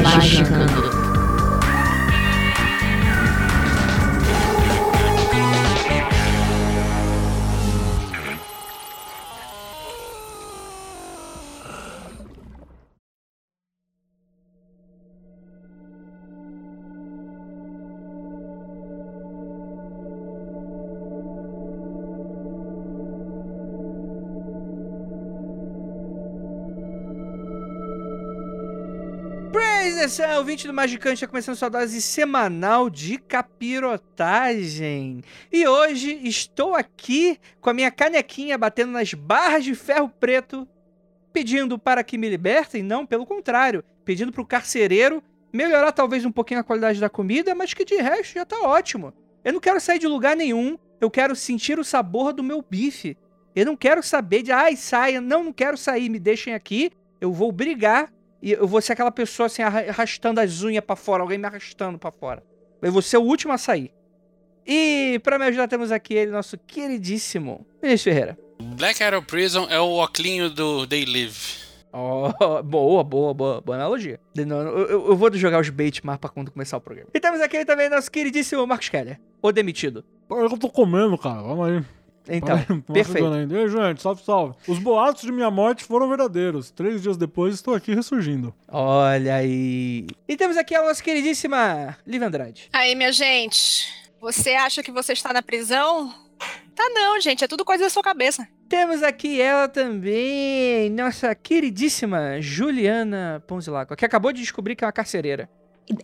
Magicando. Praise atenção, ouvinte do Magicante, está começando sua dose semanal de capirotagem. E hoje estou aqui com a minha canequinha batendo nas barras de ferro preto, pedindo para que me libertem, não, pelo contrário, pedindo para o carcereiro melhorar talvez um pouquinho a qualidade da comida, mas que de resto já tá ótimo. Eu não quero sair de lugar nenhum, eu quero sentir o sabor do meu bife. Eu não quero saber de, ai, saia, não, não quero sair, me deixem aqui, eu vou brigar e eu vou ser aquela pessoa assim, arra- arrastando as unhas pra fora, alguém me arrastando pra fora. Eu vou ser o último a sair. E pra me ajudar temos aqui ele, nosso queridíssimo Vinícius Ferreira. Black Arrow Prison é o oclinho do They Live. Oh, boa, boa, boa, boa analogia. Eu, eu- eu vou jogar os baits mais pra quando começar o programa. E temos aqui também nosso queridíssimo Marcos Keller, o demitido. Eu tô comendo, cara. Vamos aí. Então, perfeito. E aí, gente, salve, salve. Os boatos de minha morte foram verdadeiros. Três dias depois, estou aqui ressurgindo. Olha aí. E temos aqui a nossa queridíssima Liv Andrade. Aí, minha gente, você acha que você está na prisão? Tá não, gente, é tudo coisa da sua cabeça. Temos aqui ela também, nossa queridíssima Juliana Ponzilaco, que acabou de descobrir que é uma carcereira.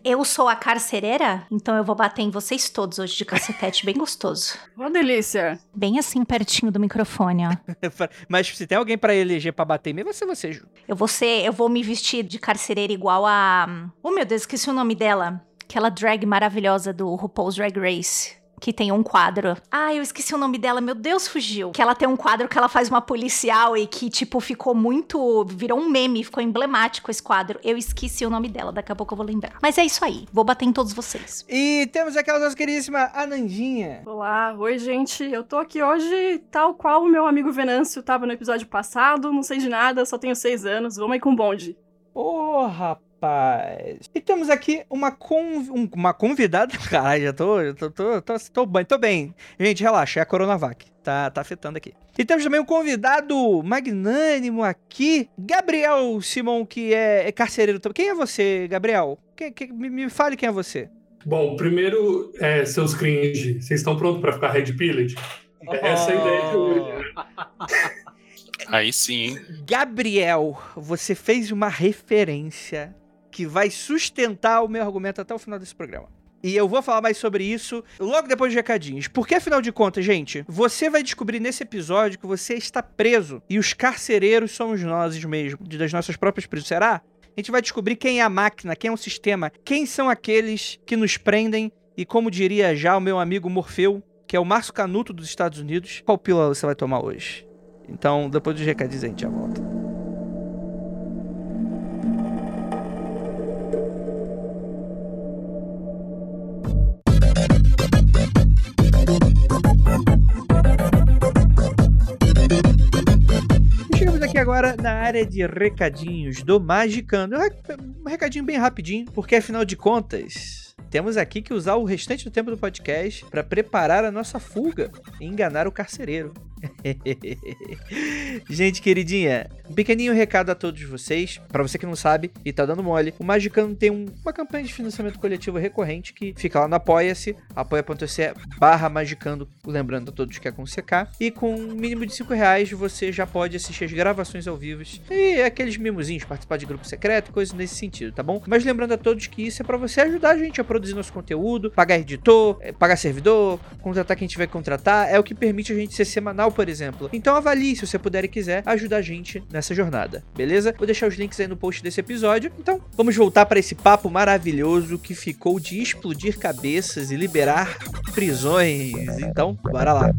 Eu sou a carcereira, então eu vou bater em vocês todos hoje de cacetete bem gostoso. Uma delícia. Bem assim, pertinho do microfone, ó. Mas se tem alguém pra eleger pra bater em mim, vai ser você, Ju. Eu vou ser, eu vou me vestir de carcereira igual a... Oh, meu Deus, esqueci o nome dela. Aquela drag maravilhosa do RuPaul's Drag Race. Que tem um quadro. Ah, eu esqueci o nome dela, meu Deus, fugiu. Que ela tem um quadro que ela faz uma policial e que, tipo, ficou muito. Virou um meme, ficou emblemático esse quadro. Eu esqueci o nome dela, daqui a pouco eu vou lembrar. Mas é isso aí, vou bater em todos vocês. E temos aqui a nossa queridíssima Anandinha. Olá, oi gente. Eu tô aqui hoje tal qual o meu amigo Venâncio tava no episódio passado. Não sei de nada, só tenho seis anos. Vamos aí com o bonde. Ô, rapaz. E temos aqui uma, conv... um- uma convidada. Caralho, já tô, já tô, tô, tô, tô bem, tô bem. Gente, relaxa, é a Coronavac. Tá, tá afetando aqui. E temos também um convidado magnânimo aqui, Gabriel Simon, que é, é carcereiro também. Quem é você, Gabriel? Quem- quem- me, me fale quem é você. Bom, primeiro, é, seus cringe, vocês estão prontos pra ficar Red Pillage? Essa é a ideia de hoje. Aí sim, hein? Gabriel, você fez uma referência que vai sustentar o meu argumento até o final desse programa. E eu vou falar mais sobre isso logo depois dos recadinhos. Porque, afinal de contas, gente, você vai descobrir nesse episódio que você está preso e os carcereiros somos nós mesmos, de- das nossas próprias prisões. Será? A gente vai descobrir quem é a máquina, quem é o sistema, quem são aqueles que nos prendem e, como diria já o meu amigo Morfeu, que é o Márcio Canuto dos Estados Unidos, qual pílula você vai tomar hoje? Então, depois dos recadinhos, a gente já volta. Aqui agora na área de recadinhos do Magicando. Um recadinho bem rapidinho, porque afinal de contas, temos aqui que usar o restante do tempo do podcast para preparar a nossa fuga e enganar o carcereiro. Gente queridinha, um pequenininho recado a todos vocês. Pra você que não sabe e tá dando mole, o Magicano tem um- uma campanha de financiamento coletivo recorrente que fica lá no Apoia-se, apoia.se barra Magicando, lembrando a todos que é com CK. E com um mínimo de 5 reais você já pode assistir as gravações ao vivo e aqueles mimozinhos, participar de grupo secreto, coisas nesse sentido, tá bom? Mas lembrando a todos que isso é pra você ajudar a gente a produzir nosso conteúdo, pagar editor, eh, pagar servidor, contratar quem tiver que contratar, é o que permite a gente ser semanal por exemplo. Então avalie se você puder e quiser ajudar a gente nessa jornada, beleza? Vou deixar os links aí no post desse episódio. Então, vamos voltar para esse papo maravilhoso que ficou de explodir cabeças e liberar prisões. Então, bora lá.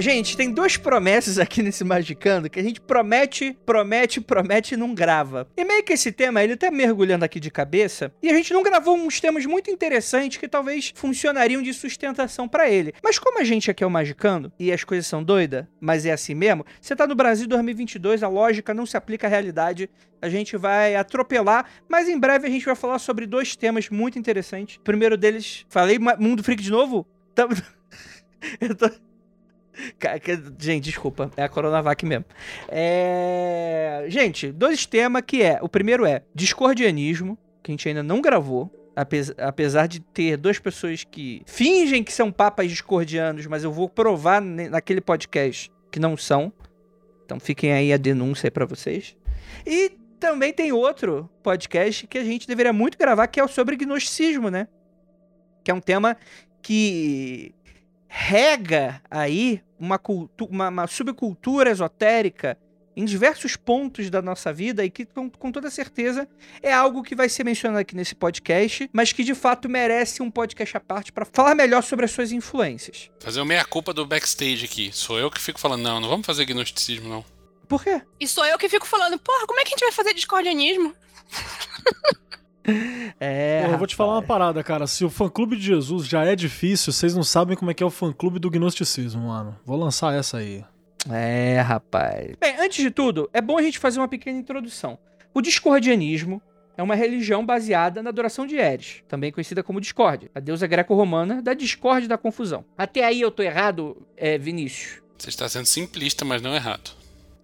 Gente, tem duas promessas aqui nesse Magicando que a gente promete, promete, promete e não grava. E meio que esse tema, ele tá mergulhando aqui de cabeça e a gente não gravou uns temas muito interessantes que talvez funcionariam de sustentação para ele. Mas como a gente aqui é o Magicando e as coisas são doidas, mas é assim mesmo, você tá no Brasil 2022, a lógica não se aplica à realidade. A gente vai atropelar, mas em breve a gente vai falar sobre dois temas muito interessantes. O primeiro deles, falei Mundo Freak de novo? Tamo... Eu tô... Gente, desculpa, é a Coronavac mesmo. É... Gente, dois temas que é. O primeiro é discordianismo, que a gente ainda não gravou. apes- Apesar de ter duas pessoas que fingem que são papas discordianos, mas eu vou provar naquele podcast que não são. Então fiquem aí a denúncia pra vocês. E também tem outro podcast que a gente deveria muito gravar, que é o sobre gnosticismo, né? Que é um tema que rega aí uma, uma, uma subcultura esotérica em diversos pontos da nossa vida e que, com, com toda certeza, é algo que vai ser mencionado aqui nesse podcast, mas que de fato merece um podcast à parte para falar melhor sobre as suas influências. Fazer o meia-culpa do backstage aqui. Sou eu que fico falando, não, não vamos fazer gnosticismo, não. Por quê? E sou eu que fico falando, porra, como é que a gente vai fazer discordianismo? É. Porra, eu vou te falar uma parada, cara. Se o fã-clube de Jesus já é difícil, vocês não sabem como é que é o fã-clube do gnosticismo, mano. Vou lançar essa aí. É, rapaz. Bem, antes de tudo, é bom a gente fazer uma pequena introdução. O discordianismo é uma religião baseada na adoração de Eris, também conhecida como discórdia, a deusa greco-romana da discórdia e da confusão. Até aí eu tô errado, é, Vinícius? Você está sendo simplista, mas não errado.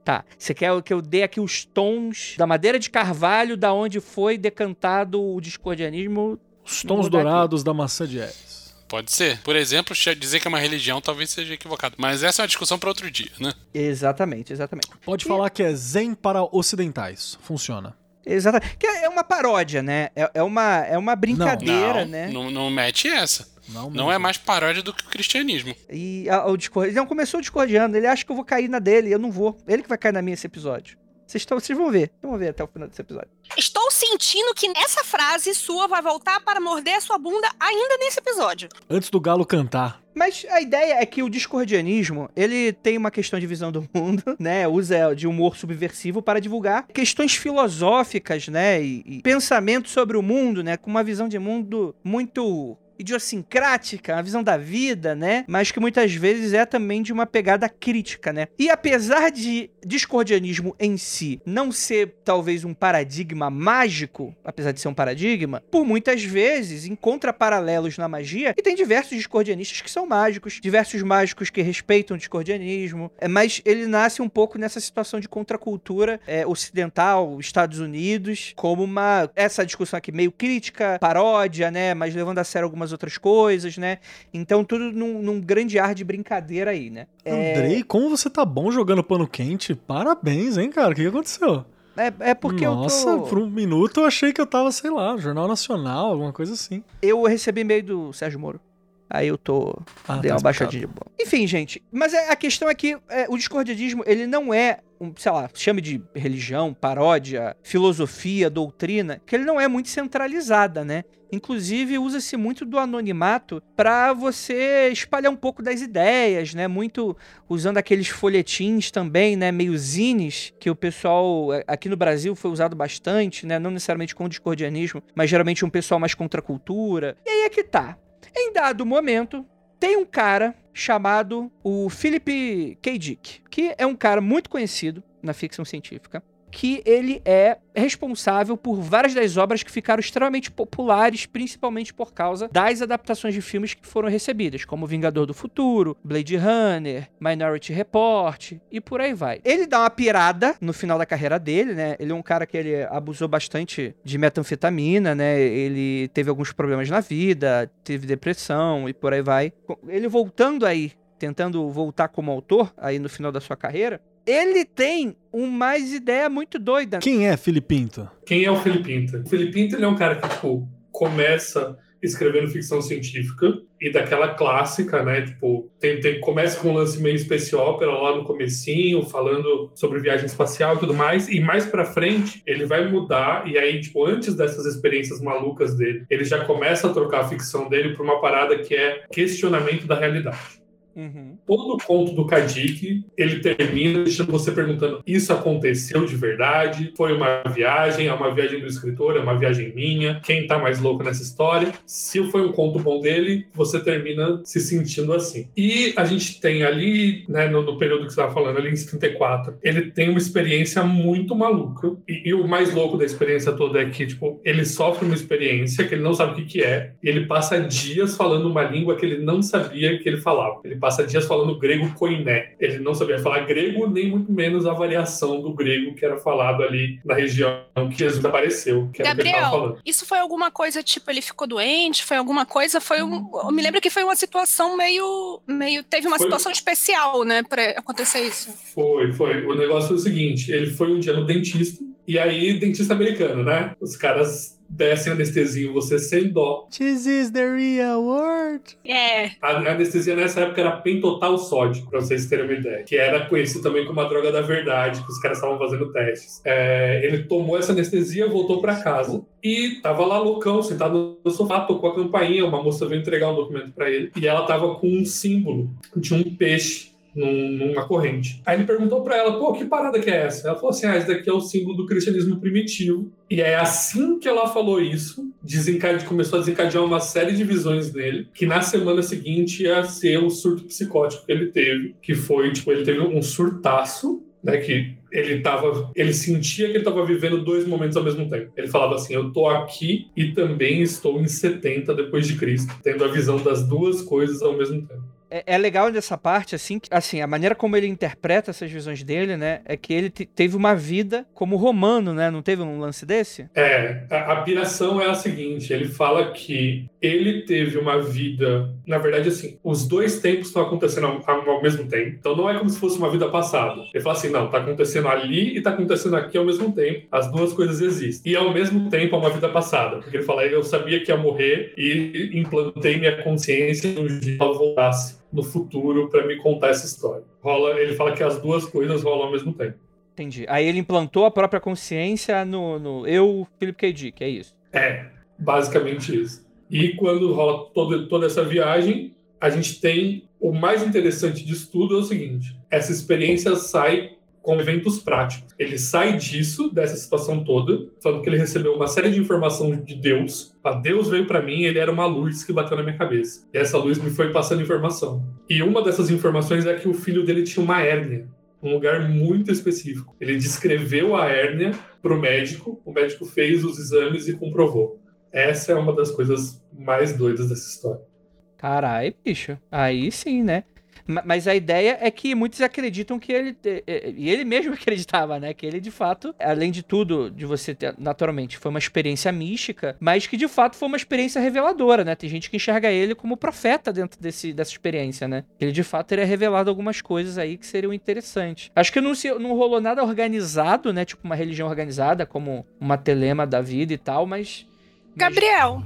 Tá, você quer que eu dê aqui os tons da madeira de carvalho da onde foi decantado o discordianismo? Os tons mudar aqui. dourados da maçã de Eris. Pode ser. Por exemplo, dizer que é uma religião talvez seja equivocado. Mas essa é uma discussão para outro dia, né? Exatamente, exatamente. Pode falar que é zen para ocidentais. Funciona. Exatamente. Que é uma paródia, né? É, é uma, é uma brincadeira, não, né? não, não mete essa. Não, Não é mais paródia do que o cristianismo. E a- o Discord. Ele não começou discordiando, ele acha que eu vou cair na dele, eu não vou. Ele que vai cair na minha esse episódio. Vocês, estão, vocês vão ver. Vocês vão ver até o final desse episódio. Estou sentindo que essa frase sua vai voltar para morder a sua bunda ainda nesse episódio. Antes do galo cantar. Mas a ideia é que o discordianismo, ele tem uma questão de visão do mundo, né? Usa de humor subversivo para divulgar questões filosóficas, né? E, e pensamento sobre o mundo, né? Com uma visão de mundo muito idiosincrática, a visão da vida, né? Mas que muitas vezes é também de uma pegada crítica, né? E apesar de discordianismo em si não ser talvez um paradigma mágico, apesar de ser um paradigma, por muitas vezes encontra paralelos na magia e tem diversos discordianistas que são mágicos, diversos mágicos que respeitam o discordianismo, é, mas ele nasce um pouco nessa situação de contracultura é, ocidental, Estados Unidos, como uma essa discussão aqui meio crítica, paródia, né, mas levando a sério algumas outras coisas, né? Então tudo num, num grande ar de brincadeira aí, né? É- Andrei, como você tá bom jogando pano quente? Parabéns, hein, cara? O que que aconteceu? É, é porque Nossa, eu tô... por um minuto eu achei que eu tava, sei lá, Jornal Nacional, alguma coisa assim. Eu recebi e-mail do Sérgio Moro. Aí eu tô. Ah, Dei tá uma explicado. baixadinha de bola. Enfim, gente. Mas é- a questão é que é, o discordianismo, ele não é, um, sei lá, chame de religião, paródia, filosofia, doutrina, que ele não é muito centralizada, né? Inclusive, usa-se muito do anonimato para você espalhar um pouco das ideias, né? Muito usando aqueles folhetins também, né? Meio zines, que o pessoal é, aqui no Brasil foi usado bastante, né? Não necessariamente com o discordianismo, mas geralmente um pessoal mais contra a cultura. E aí é que tá. Em dado momento, tem um cara chamado o Philip K. Dick, que é um cara muito conhecido na ficção científica. Que ele é responsável por várias das obras que ficaram extremamente populares, principalmente por causa das adaptações de filmes que foram recebidas, como Vingador do Futuro, Blade Runner, Minority Report e por aí vai. Ele dá uma pirada no final da carreira dele, né? Ele é um cara que ele abusou bastante de metanfetamina, né? Ele teve alguns problemas na vida, teve depressão e por aí vai. Ele voltando aí tentando voltar como autor aí no final da sua carreira, ele tem uma ideia muito doida. Quem é Felipe Pinto? Quem é o Felipe Pinto? O Felipe Pinto ele é um cara que, tipo, começa escrevendo ficção científica e daquela clássica, né? Tipo, tem, tem, começa com um lance meio space opera lá no comecinho, falando sobre viagem espacial e tudo mais, e mais pra frente ele vai mudar, e aí, tipo, antes dessas experiências malucas dele, ele já começa a trocar a ficção dele por uma parada que é questionamento da realidade. Uhum. Todo o conto do Kadik, ele termina deixando você perguntando: isso aconteceu de verdade? Foi uma viagem? É uma viagem do escritor? É uma viagem minha? Quem tá mais louco nessa história? Se foi um conto bom dele, você termina se sentindo assim. E a gente tem ali, né, no, no período que você tava falando, ali em 74, ele tem uma experiência muito maluca. E, e, o mais louco da experiência toda é que, tipo, ele sofre uma experiência que ele não sabe o que, que é, e ele passa dias falando uma língua que ele não sabia que ele falava. Ele passa dias falando grego koiné. Ele não sabia falar grego, nem muito menos a variação do grego que era falado ali na região que Jesus apareceu. Que Gabriel, isso foi alguma coisa, tipo, ele ficou doente? Foi alguma coisa? Foi um. Eu me lembro que foi uma situação meio. meio teve uma foi... situação especial, né, pra acontecer isso. Foi, foi. O negócio foi o seguinte: ele foi um dia no dentista, e aí, dentista americano, né? Os caras descem anestesia em você sem dó. This is the real world. É. A anestesia nessa época era pentotal sódico, pra vocês terem uma ideia. Que era conhecido também como a droga da verdade, que os caras estavam fazendo testes. É, ele tomou essa anestesia, voltou para casa e tava lá loucão, sentado no sofá, tocou a campainha, uma moça veio entregar um documento para ele e ela tava com um símbolo de um peixe numa corrente. Aí ele perguntou para ela, pô, que parada que é essa? Ela falou assim, ah, esse daqui é o símbolo do cristianismo primitivo. E é assim que ela falou isso, desencade... começou a desencadear uma série de visões nele, que na semana seguinte ia ser o surto psicótico que ele teve, que foi, tipo, ele teve um surtaço, né, que ele tava, ele sentia que ele estava vivendo dois momentos ao mesmo tempo. Ele falava assim: "Eu tô aqui e também estou em 70 depois de Cristo", tendo a visão das duas coisas ao mesmo tempo é, é, legal nessa parte, assim, que, assim, a maneira como ele interpreta essas visões dele, né, é que ele teve uma vida como romano, né? Não teve um lance desse? É, a, a piração é a seguinte: ele fala que ele teve uma vida. Na verdade, assim, os dois tempos estão acontecendo ao, ao, mesmo tempo. Então não é como se fosse uma vida passada. Ele fala assim: não, tá acontecendo ali e tá acontecendo aqui ao mesmo tempo. As duas coisas existem. E ao mesmo tempo é uma vida passada. Porque ele fala: eu sabia que ia morrer e implantei minha consciência no dia que eu voltasse no futuro para me contar essa história. Rola, ele fala que as duas coisas rolam ao mesmo tempo. Entendi. Aí ele implantou a própria consciência no, no eu, Philip K. Dick, é isso? É, basicamente isso. E quando rola todo, toda essa viagem, a gente tem o mais interessante disso tudo é o seguinte: essa experiência sai com eventos práticos. Ele sai disso, dessa situação toda, falando que ele recebeu uma série de informação de Deus. A Deus veio para mim, ele era uma luz que bateu na minha cabeça. E essa luz me foi passando informação. E uma dessas informações é que o filho dele tinha uma hérnia um lugar muito específico. Ele descreveu a hérnia para o médico, o médico fez os exames e comprovou. Essa é uma das coisas mais doidas dessa história. Carai, bicho. Aí sim, né? Mas a ideia é que muitos acreditam que ele. E ele mesmo acreditava, né? Que ele, de fato, além de tudo, de você ter, naturalmente, foi uma experiência mística, mas que de fato foi uma experiência reveladora, né? Tem gente que enxerga ele como profeta dentro desse, dessa experiência, né? Ele de fato teria revelado algumas coisas aí que seriam interessantes. Acho que não, se, não rolou nada organizado, né? Tipo uma religião organizada, como uma telema da vida e tal, mas. Gabriel,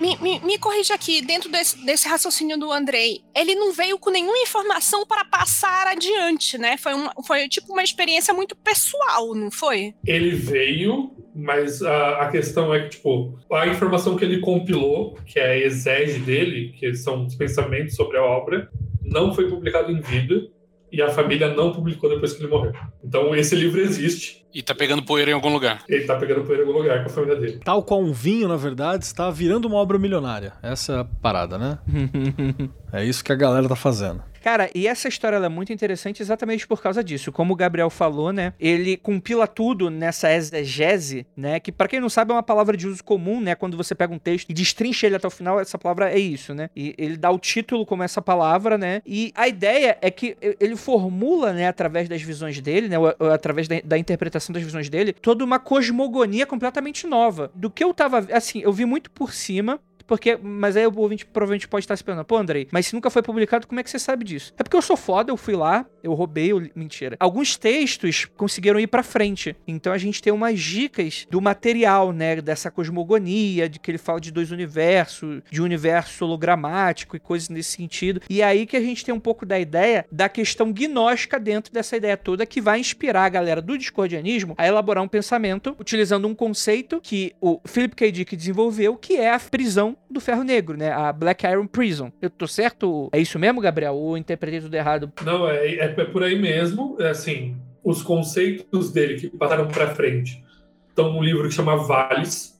me, me, me corrija aqui, dentro desse, desse, raciocínio do Andrei, ele não veio com nenhuma informação para passar adiante, né? Foi, uma, foi tipo uma experiência muito pessoal, não foi? Ele veio, mas a, a questão é que, tipo, a informação que ele compilou, que é a exege dele, que são os pensamentos sobre a obra, não foi publicado em vida e a família não publicou depois que ele morreu. Então esse livro existe. E tá pegando poeira em algum lugar. Ele tá pegando poeira em algum lugar com a família dele. Tal qual um vinho, na verdade, está virando uma obra milionária. Essa é a parada, né? é isso que a galera tá fazendo. Cara, e essa história é muito interessante exatamente por causa disso. Como o Gabriel falou, né? Ele compila tudo nessa exegese, né? Que para quem não sabe é uma palavra de uso comum, né? Quando você pega um texto e destrincha ele até o final, essa palavra é isso, né? E ele dá o título como essa palavra, né? E a ideia é que ele formula, né, através das visões dele, né, ou, ou através da, da, interpretação das visões dele, toda uma cosmogonia completamente nova. Do que eu tava, assim, eu vi muito por cima, porque, mas aí o ouvinte provavelmente pode estar se perguntando, pô, Andrei, mas se nunca foi publicado, como é que você sabe disso? É porque eu sou foda, eu fui lá, eu roubei, eu... mentira. Alguns textos conseguiram ir pra frente. Então a gente tem umas dicas do material, né, dessa cosmogonia, de que ele fala de dois universos, de um universo hologramático e coisas nesse sentido. E é aí que a gente tem um pouco da ideia da questão gnóstica dentro dessa ideia toda que vai inspirar a galera do discordianismo a elaborar um pensamento utilizando um conceito que o Philip K. Dick desenvolveu, que é a prisão do Ferro Negro, né? A Black Iron Prison. Eu tô certo? É isso mesmo, Gabriel? Ou interpretei tudo errado? Não, é, é, é por aí mesmo. É assim, os conceitos dele que passaram para frente estão num livro que chama Vales,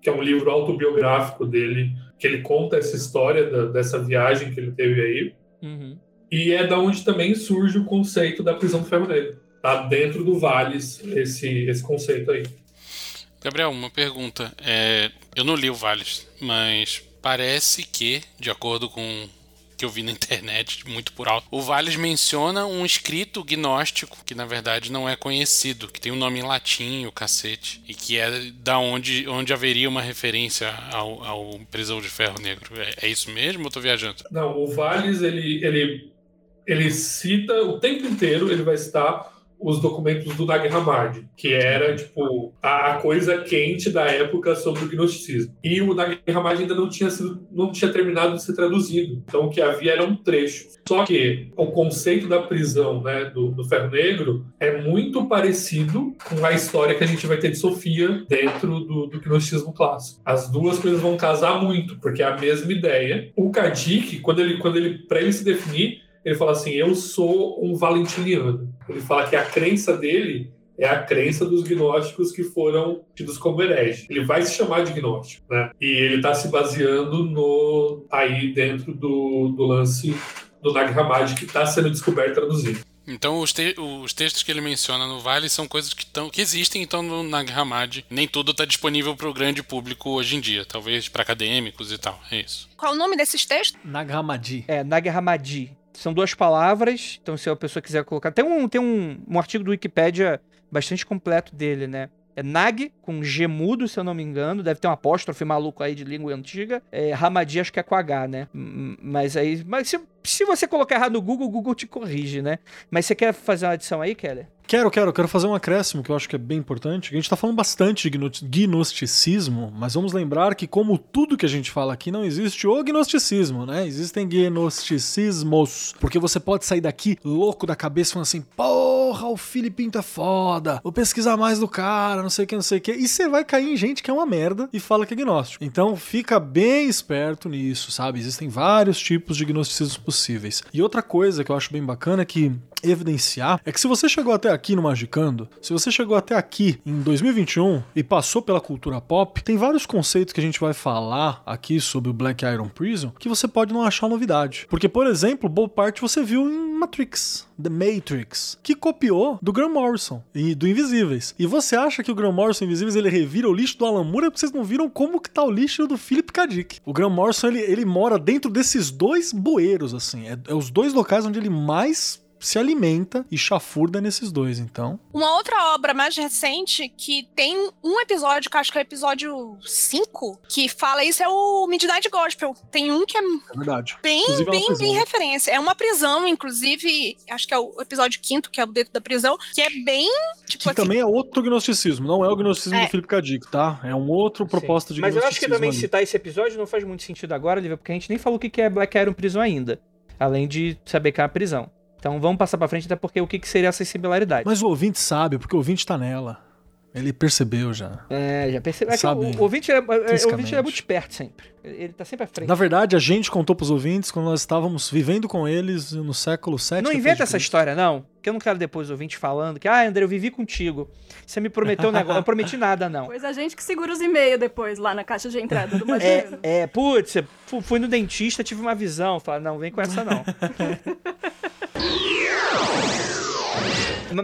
que é um livro autobiográfico dele, que ele conta essa história da, dessa viagem que ele teve aí. Uhum. E é da onde também surge o conceito da prisão do ferro negro. Tá dentro do Vales esse, esse conceito aí. Gabriel, uma pergunta. É, eu não li o Vales, mas parece que, de acordo com que eu vi na internet, muito por alto, o Vales menciona um escrito gnóstico que na verdade não é conhecido, que tem um nome em latim, o cacete, e que é da onde, onde haveria uma referência ao, ao Prisão de Ferro Negro. É, é isso mesmo ou tô viajando? Não, o Vales ele, ele, ele cita o tempo inteiro, ele vai citar os documentos do Nag Hammadi, que era tipo a, coisa quente da época sobre o gnosticismo. E o Nag Hammadi ainda não tinha sido, não tinha terminado de ser traduzido. Então o que havia era um trecho. Só que o conceito da prisão, né, do, do Ferro Negro é muito parecido com a história que a gente vai ter de Sofia dentro do, do gnosticismo clássico. As duas coisas vão casar muito, porque é a mesma ideia. O Kadik, quando ele, quando ele para ele se definir ele fala assim: Eu sou um valentiniano. Ele fala que a crença dele é a crença dos gnósticos que foram tidos como hereges. Ele vai se chamar de gnóstico, né? E ele está se baseando no aí dentro do, do lance do Nag Hammadi que está sendo descoberto e traduzido. Então os, te os, textos que ele menciona no Vale são coisas que, tão, que existem então no Nag Hammadi. Nem tudo está disponível para o grande público hoje em dia, talvez para acadêmicos e tal. É isso. Qual o nome desses textos? Nag Hammadi. É, Nag Hammadi. São duas palavras, então se a pessoa quiser colocar. Tem um, tem um, um artigo do Wikipedia bastante completo dele, né? É Nag, com G mudo, se eu não me engano. Deve ter um apóstrofe maluco aí de língua antiga. É, Hamadi, acho que é com H, né? Mas aí. Mas se, se você colocar errado no Google, o Google te corrige, né? Mas você quer fazer uma adição aí, Keller? Quero, quero, quero fazer um acréscimo que eu acho que é bem importante. A gente está falando bastante de gnosticismo, mas vamos lembrar que, como tudo que a gente fala aqui, não existe o gnosticismo, né? Existem gnosticismos. Porque você pode sair daqui louco da cabeça falando assim: porra, o Filipinho tá foda, vou pesquisar mais do cara, não sei o que, não sei o que. E você vai cair em gente que é uma merda e fala que é gnóstico. Então fica bem esperto nisso, sabe? Existem vários tipos de gnosticismos possíveis. E outra coisa que eu acho bem bacana é que evidenciar é que se você chegou até aqui no Magicando, se você chegou até aqui em 2021 e passou pela cultura pop, tem vários conceitos que a gente vai falar aqui sobre o Black Iron Prison que você pode não achar novidade. Porque, por exemplo, boa parte você viu em Matrix, The Matrix, que copiou do Graham Morrison e do Invisíveis. E você acha que o Graham Morrison Invisíveis ele revira o lixo do Alan Moore porque vocês não viram como que tá o lixo do Philip K. Dick. O Graham Morrison ele, ele mora dentro desses dois bueiros, assim. É, é os dois locais onde ele mais se alimenta e chafurda nesses dois, então. Uma outra obra mais recente que tem um episódio, que acho que é o episódio 5, que fala isso é o Midnight Gospel. Tem um que é, é verdade. bem, é bem, bem referência. É uma prisão, inclusive, acho que é o episódio quinto, que é o dentro da prisão, que é bem. Tipo que assim, também é outro gnosticismo, não é o gnosticismo É. do Felipe Cadic, tá? É um outro proposta de Mas eu acho que também ali. citar esse episódio não faz muito sentido agora, Lívia, porque a gente nem falou o que que é Black Iron Prison ainda. Além de saber que é uma prisão. Então vamos passar pra frente, até porque o que que seria essa similaridade? Mas o ouvinte sabe, porque o ouvinte tá nela. Ele percebeu já. É, já percebeu. É Sabe, o, o ouvinte é, é, o ouvinte é muito esperto sempre. Ele tá sempre à frente. Na verdade, a gente contou pros ouvintes quando nós estávamos vivendo com eles no século VII. Não inventa essa história, não. Que eu não quero depois ouvinte falando que, ah, André, eu vivi contigo. Você me prometeu um negócio. Eu não prometi nada, não. Pois a gente que segura os e-mails depois lá na caixa de entrada do É, Imaginando. é, putz, fu- fui no dentista, tive uma visão. Falei, não, vem com essa não.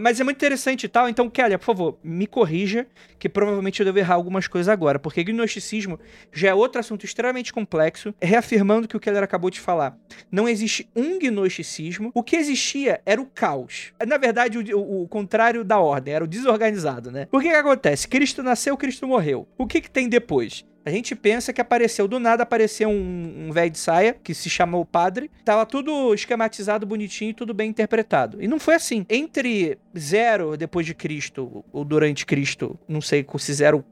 Mas é muito interessante e tal. Então, Kelly, por favor, me corrija, que provavelmente eu devo errar algumas coisas agora, porque gnosticismo já é outro assunto extremamente complexo, reafirmando o que o Keller acabou de falar. Não existe um gnosticismo. O que existia era o caos. Na verdade, o, o- contrário da ordem, era o desorganizado, né? O que, que acontece? Cristo nasceu, Cristo morreu. O que, que tem depois? A gente pensa que apareceu do nada, apareceu um, um velho de saia, que se chamou padre. Tava tudo esquematizado, bonitinho, tudo bem interpretado. E não foi assim. Entre zero depois de Cristo, ou durante Cristo, não sei se zero.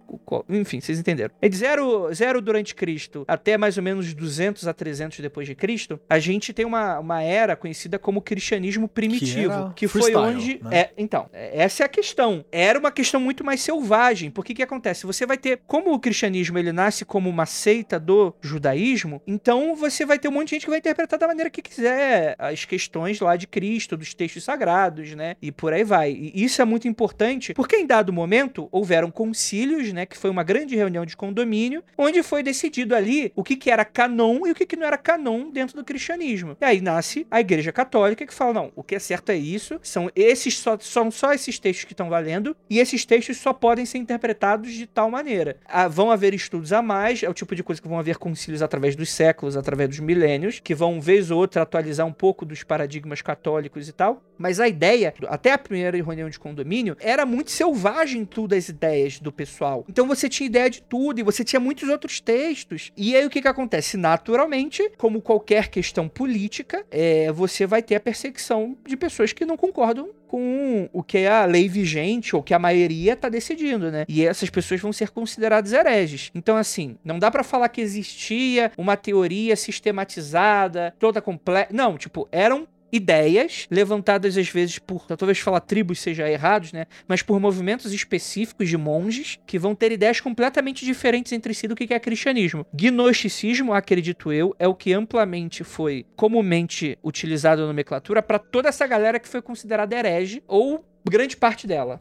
Enfim, vocês entenderam. É de zero, zero durante Cristo até mais ou menos 200 a 300 depois de Cristo, a gente tem uma, uma era conhecida como cristianismo primitivo. era Que, foi onde. né? É, então, essa é a questão. Era uma questão muito mais selvagem. Porque o que acontece? Você vai ter. Como o cristianismo ele nasce como uma seita do judaísmo, então você vai ter um monte de gente que vai interpretar da maneira que quiser as questões lá de Cristo, dos textos sagrados, né? E por aí vai. E isso é muito importante, porque em dado momento houveram concílios, né? Que foi uma grande reunião de condomínio, onde foi decidido ali o que, que era canon e o que, que não era canon dentro do cristianismo. E aí nasce a Igreja Católica que fala: não, o que é certo é isso, são esses só, são só esses textos que estão valendo, e esses textos só podem ser interpretados de tal maneira. Ah, vão haver estudos a mais, é o tipo de coisa que vão haver concílios através dos séculos, através dos milênios, que vão, vez ou outra, atualizar um pouco dos paradigmas católicos e tal. Mas a ideia, até a primeira reunião de condomínio, era muito selvagem tudo as ideias do pessoal. Então você tinha ideia de tudo e você tinha muitos outros textos. E aí o que que acontece? Naturalmente, como qualquer questão política, é, você vai ter a perseguição de pessoas que não concordam com o que a lei vigente ou que a maioria tá decidindo, né? E essas pessoas vão ser consideradas hereges. Então, assim, não dá pra falar que existia uma teoria sistematizada, toda completa. Não, tipo, eram ideias levantadas às vezes por, talvez falar tribos seja errados, né? Mas por movimentos específicos de monges que vão ter ideias completamente diferentes entre si do que é cristianismo. Gnosticismo, acredito eu, é o que amplamente foi comumente utilizado na nomenclatura para toda essa galera que foi considerada herege ou grande parte dela.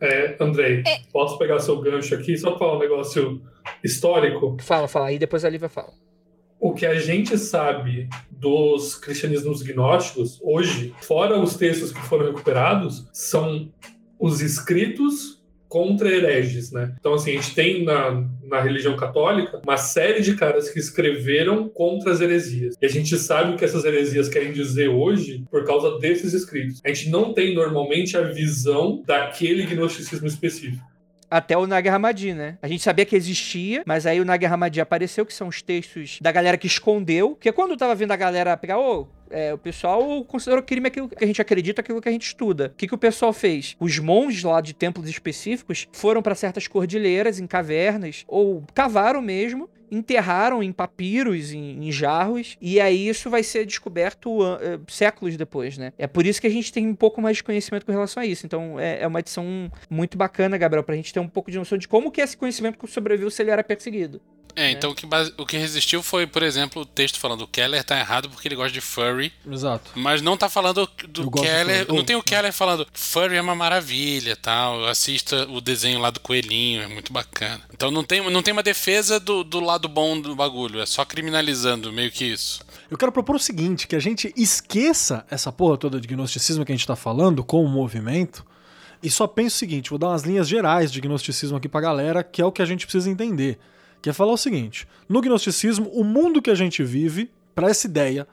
É, Andrei, posso pegar seu gancho aqui só para falar um negócio histórico? Fala, fala, aí depois a Lívia fala. O que a gente sabe dos cristianismos gnósticos hoje, fora os textos que foram recuperados, são os escritos contra hereges, né? Então, assim, a gente tem na, na religião católica uma série de caras que escreveram contra as heresias. E a gente sabe o que essas heresias querem dizer hoje por causa desses escritos. A gente não tem normalmente a visão daquele gnosticismo específico. Até o Nag Hammadi, né? A gente sabia que existia, mas aí o Nag Hammadi apareceu, que são os textos da galera que escondeu. Porque quando eu tava vendo a galera pegar, ô, é, o pessoal considerou crime aquilo que a gente acredita, aquilo que a gente estuda. O que, que o pessoal fez? Os monges lá de templos específicos foram para certas cordilheiras, em cavernas, ou cavaram mesmo, enterraram em papiros, em, em jarros, e aí isso vai ser descoberto eh, séculos depois, né? É por isso que a gente tem um pouco mais de conhecimento com relação a isso. Então é, é uma edição muito bacana, Gabriel, pra gente ter um pouco de noção de como que esse conhecimento sobreviveu se ele era perseguido. É, então o que, base- o que resistiu foi, por exemplo, o texto falando o Keller tá errado porque ele gosta de furry, Exato. mas não tá falando do Eu Keller. Não Oh, tem o Keller falando furry é uma maravilha tal. Assista o desenho lá do coelhinho, é muito bacana. Então não tem, não tem uma defesa do, do lado bom do bagulho, é só criminalizando, meio que isso. Eu quero propor o seguinte, que a gente esqueça essa porra toda de gnosticismo que a gente tá falando como movimento e só pense o seguinte, vou dar umas linhas gerais de gnosticismo aqui pra galera, que é o que a gente precisa entender. Que é falar o seguinte, no gnosticismo, o mundo que a gente vive, pra essa ideia,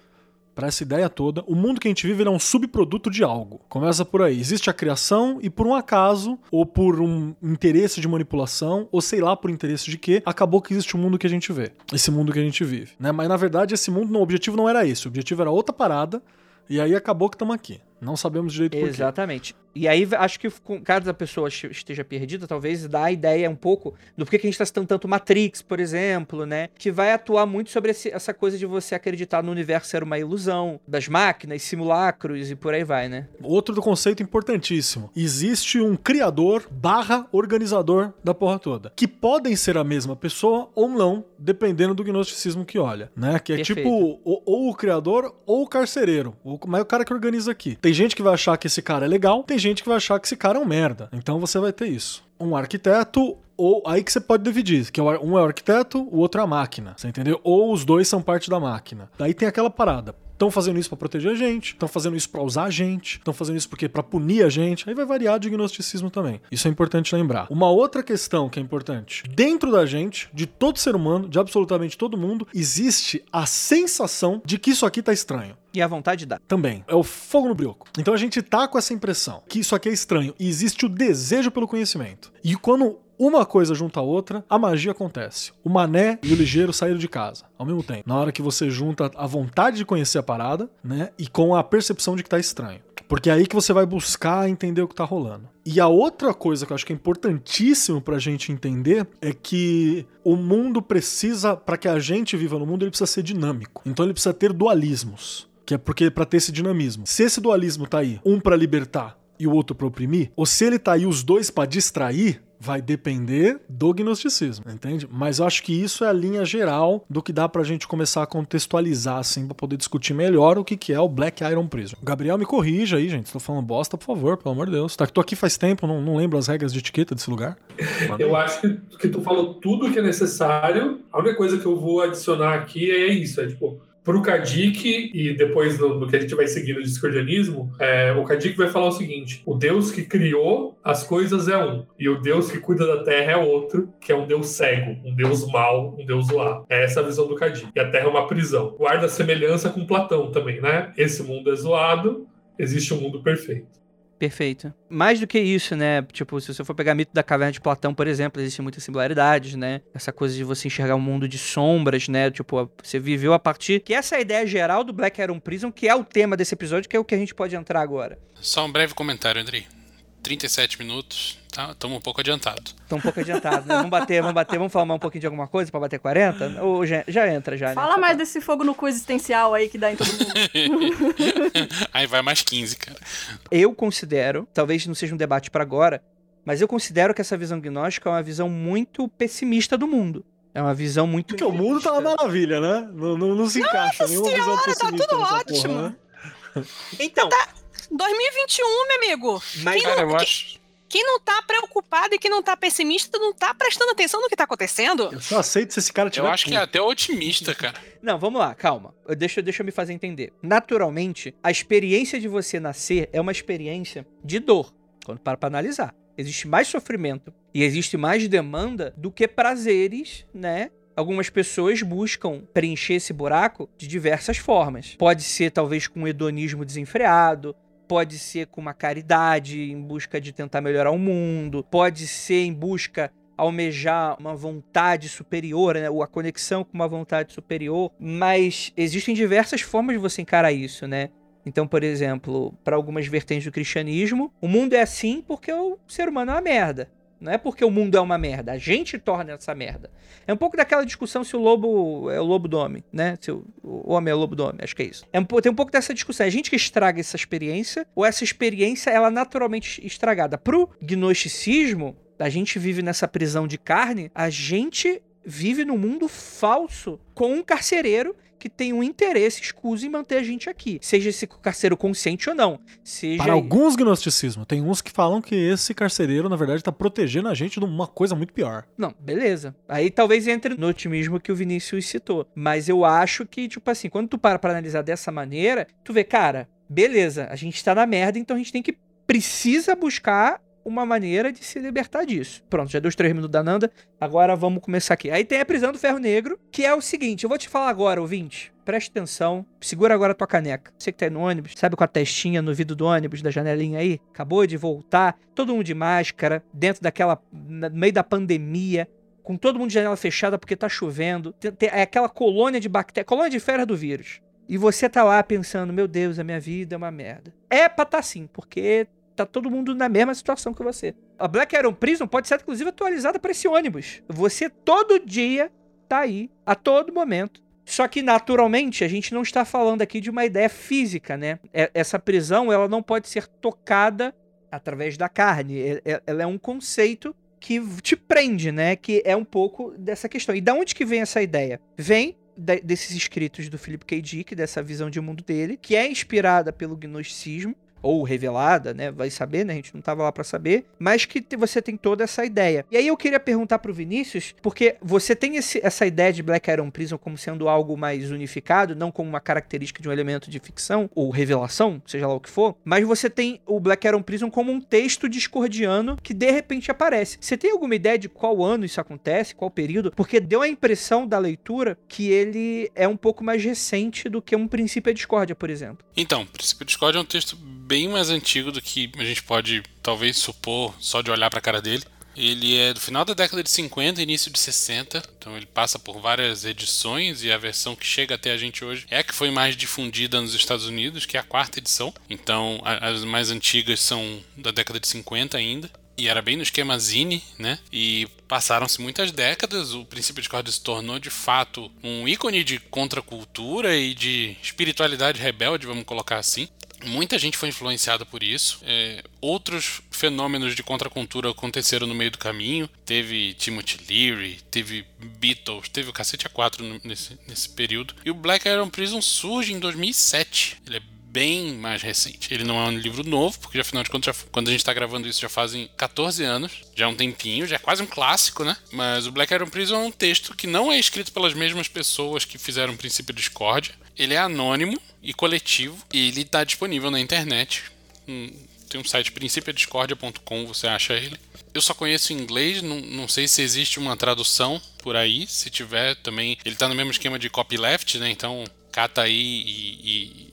pra essa ideia toda, o mundo que a gente vive é um subproduto de algo. Começa por aí. Existe a criação e por um acaso, ou por um interesse de manipulação, ou sei lá por interesse de quê, acabou que existe o mundo que a gente vê. Esse mundo que a gente vive. Né? Mas na verdade esse mundo, o objetivo não era esse. O objetivo era outra parada, e aí acabou que estamos aqui. Não sabemos direito por. Exatamente. E aí, acho que com- caso a pessoa este- esteja perdida, talvez dá a ideia um pouco do porquê que a gente tá citando tanto Matrix, por exemplo, né? Que vai atuar muito sobre esse- essa coisa de você acreditar no universo ser uma ilusão, das máquinas, simulacros e por aí vai, né? Outro do conceito importantíssimo. Existe um criador barra organizador da porra toda. Que podem ser a mesma pessoa ou não, dependendo do gnosticismo que olha, né? Que é Perfeito. tipo ou, ou o criador ou o carcereiro. Ou, mas é o cara que organiza aqui. Tem gente que vai achar que esse cara é legal, tem gente que vai achar que esse cara é um merda. Então você vai ter isso. Um arquiteto ou aí que você pode dividir, que é o um é o arquiteto, o outro é a máquina, você entendeu? Ou os dois são parte da máquina. Daí tem aquela parada. Estão fazendo isso pra proteger a gente, estão fazendo isso pra usar a gente, estão fazendo isso porque para punir a gente. Aí vai variar de gnosticismo também. Isso é importante lembrar. Uma outra questão que é importante, dentro da gente, de todo ser humano, de absolutamente todo mundo, existe a sensação de que isso aqui tá estranho E a vontade dá. também. É o fogo no brioco. Então a gente tá com essa impressão que isso aqui é estranho e existe o desejo pelo conhecimento. E quando uma coisa junta a outra, a magia acontece. O mané e o ligeiro saíram de casa ao mesmo tempo. Na hora que você junta a vontade de conhecer a parada, né, e com a percepção de que tá estranho. Porque é aí que você vai buscar entender o que tá rolando. E a outra coisa que eu acho que é importantíssimo pra gente entender é que o mundo precisa, pra que a gente viva no mundo, ele precisa ser dinâmico. Então ele precisa ter dualismos. Que é porque pra ter esse dinamismo. Se esse dualismo tá aí, um pra libertar e o outro pra oprimir, ou se ele tá aí os dois pra distrair, vai depender do gnosticismo, entende? Mas acho que isso é a linha geral do que dá pra gente começar a contextualizar, assim, pra poder discutir melhor o que, que é o Black Iron Prison. Gabriel, me corrija aí, gente. Tô falando bosta, por favor, pelo amor de Deus. Tá, tô aqui faz tempo, não, não lembro as regras de etiqueta desse lugar. Eu acho que, que tu falou tudo que é necessário. A única coisa que eu vou adicionar aqui é isso: é tipo, pro Kadik, e depois no, no que a gente vai seguir no discordianismo, é, o Kadik vai falar o seguinte: o Deus que criou as coisas é um, e o Deus que cuida da terra é outro, que é um Deus cego, um Deus mau, um Deus lá. É essa a visão do Kadik. E a terra é uma prisão. Guarda semelhança com Platão também, né? Esse mundo é zoado, existe um mundo perfeito. Perfeito. Mais do que isso, né? Tipo, se você for pegar mito da caverna de Platão, por exemplo, existem muitas similaridades, né? Essa coisa de você enxergar um mundo de sombras, né? Tipo, você viveu a partir. Que essa é a ideia geral do Black Iron Prison, que é o tema desse episódio, que é o que a gente pode entrar agora. Só um breve comentário, Andrei. 37 minutos, tá? Estamos um pouco adiantado. Tô um pouco adiantado, né? Vamos bater, vamos bater, vamos falar um pouquinho de alguma coisa pra bater 40? Ou já, já entra, já, né? Fala mais desse fogo no cu existencial aí que dá em todo mundo. Aí vai mais 15, cara. Eu considero, talvez não seja um debate pra agora, mas eu considero que essa visão gnóstica é uma visão muito pessimista do mundo. É uma visão muito. Porque o mundo tá uma maravilha, né? Não, não, não se encaixa nenhuma visão pessimista tudo nessa ótimo. porra, né? Então, 2021, meu amigo. mas Cara, eu acho. Quem não tá preocupado e quem não tá pessimista não tá prestando atenção no que tá acontecendo. Eu só aceito se esse cara tiver Eu acho que é até otimista, cara. Não, vamos lá, calma. Deixa, deixa eu me fazer entender. Naturalmente, a experiência de você nascer é uma experiência de dor. Quando para pra analisar. Existe mais sofrimento e existe mais demanda do que prazeres, né? Algumas pessoas buscam preencher esse buraco de diversas formas. Pode ser, talvez, com um hedonismo desenfreado. Pode ser com uma caridade em busca de tentar melhorar o mundo. Pode ser em busca almejar uma vontade superior, né? ou a conexão com uma vontade superior, mas existem diversas formas de você encarar isso, né? Então, por exemplo, para algumas vertentes do cristianismo, o mundo é assim porque o ser humano é uma merda. Não é porque o mundo é uma merda, a gente torna essa merda. É um pouco daquela discussão se o lobo é o lobo do homem, né? Se o, homem é o lobo do homem, acho que é isso. É um, tem um pouco dessa discussão. É a gente que estraga essa experiência, ou essa experiência ela é naturalmente estragada? Pro gnosticismo, a gente vive nessa prisão de carne, a gente vive num mundo falso com um carcereiro que tem um interesse escuso em manter a gente aqui. Seja esse carcereiro consciente ou não. Seja Para alguns gnosticismos, tem uns que falam que esse carcereiro, na verdade, tá protegendo a gente de uma coisa muito pior. Não, beleza. Aí talvez entre no otimismo que o Vinícius citou. Mas eu acho que, tipo assim, quando tu para pra analisar dessa maneira, tu vê, cara, beleza, a gente tá na merda, então a gente tem que. Precisa buscar uma maneira de se libertar disso. Pronto, já deu os três minutos da Nanda. Agora vamos começar aqui. Aí tem a prisão do ferro negro, que é o seguinte: eu vou te falar agora, ouvinte. Preste atenção, segura agora a tua caneca. Você que tá aí no ônibus, sabe com a testinha no vidro do ônibus, da janelinha aí? Acabou de voltar, todo mundo de máscara, dentro daquela. no meio da pandemia, com todo mundo de janela fechada porque tá chovendo. Tem- tem- é aquela colônia de bactérias, colônia de férias do vírus. E você tá lá pensando, meu Deus, a minha vida é uma merda. É pra tá assim, porque tá todo mundo na mesma situação que você. A Black Iron Prison pode ser inclusive atualizada para esse ônibus. Você todo dia tá aí, a todo momento. Só que naturalmente a gente não está falando aqui de uma ideia física, né? É- Essa prisão ela não pode ser tocada através da carne. É- é- Ela é um conceito que te prende, né? Que é um pouco dessa questão. E da onde que vem essa ideia? Vem desses escritos do Philip K. Dick, dessa visão de mundo dele, que é inspirada pelo gnosticismo, ou revelada, né? Vai saber, né? A gente não tava lá pra saber, mas que você tem toda essa ideia. E aí eu queria perguntar pro Vinícius, porque você tem esse- essa ideia de Black Iron Prison como sendo algo mais unificado, não como uma característica de um elemento de ficção ou revelação, seja lá o que for, mas você tem o Black Iron Prison como um texto discordiano que de repente aparece. Você tem alguma ideia de qual ano isso acontece, qual período? Porque deu a impressão da leitura que ele é um pouco mais recente do que um princípio de discórdia, por exemplo. Então, Princípio de Discord é um texto bem mais antigo do que a gente pode talvez supor só de olhar para a cara dele. Ele é do final da década de 50, início de 60, então ele passa por várias edições e a versão que chega até a gente hoje é a que foi mais difundida nos Estados Unidos, que é a quarta edição. Então as mais antigas são da década de 50 ainda. E era bem no esquema Zine, né? E passaram-se muitas décadas, o princípio de corda se tornou de fato um ícone de contracultura e de espiritualidade rebelde, vamos colocar assim. Muita gente foi influenciada por isso. É, outros fenômenos de contracultura aconteceram no meio do caminho. Teve Timothy Leary, teve Beatles, teve o Cacete A4 no- nesse, nesse período. E o Black Iron Prison surge em 2007. Ele é bem mais recente. Ele não é um livro novo, porque afinal de contas, já- quando a gente tá gravando isso, já fazem 14 anos. Já é um tempinho, já é quase um clássico, né? Mas o Black Iron Prison é um texto que não é escrito pelas mesmas pessoas que fizeram o Princípio Discórdia. Ele é anônimo e coletivo, e ele tá disponível na internet. Hum, Tem um site principiodiscordia.com, você acha ele. Eu só conheço em inglês, não, não sei se existe uma tradução por aí. Se tiver também. Ele tá no mesmo esquema de copyleft, né? Então cata aí e,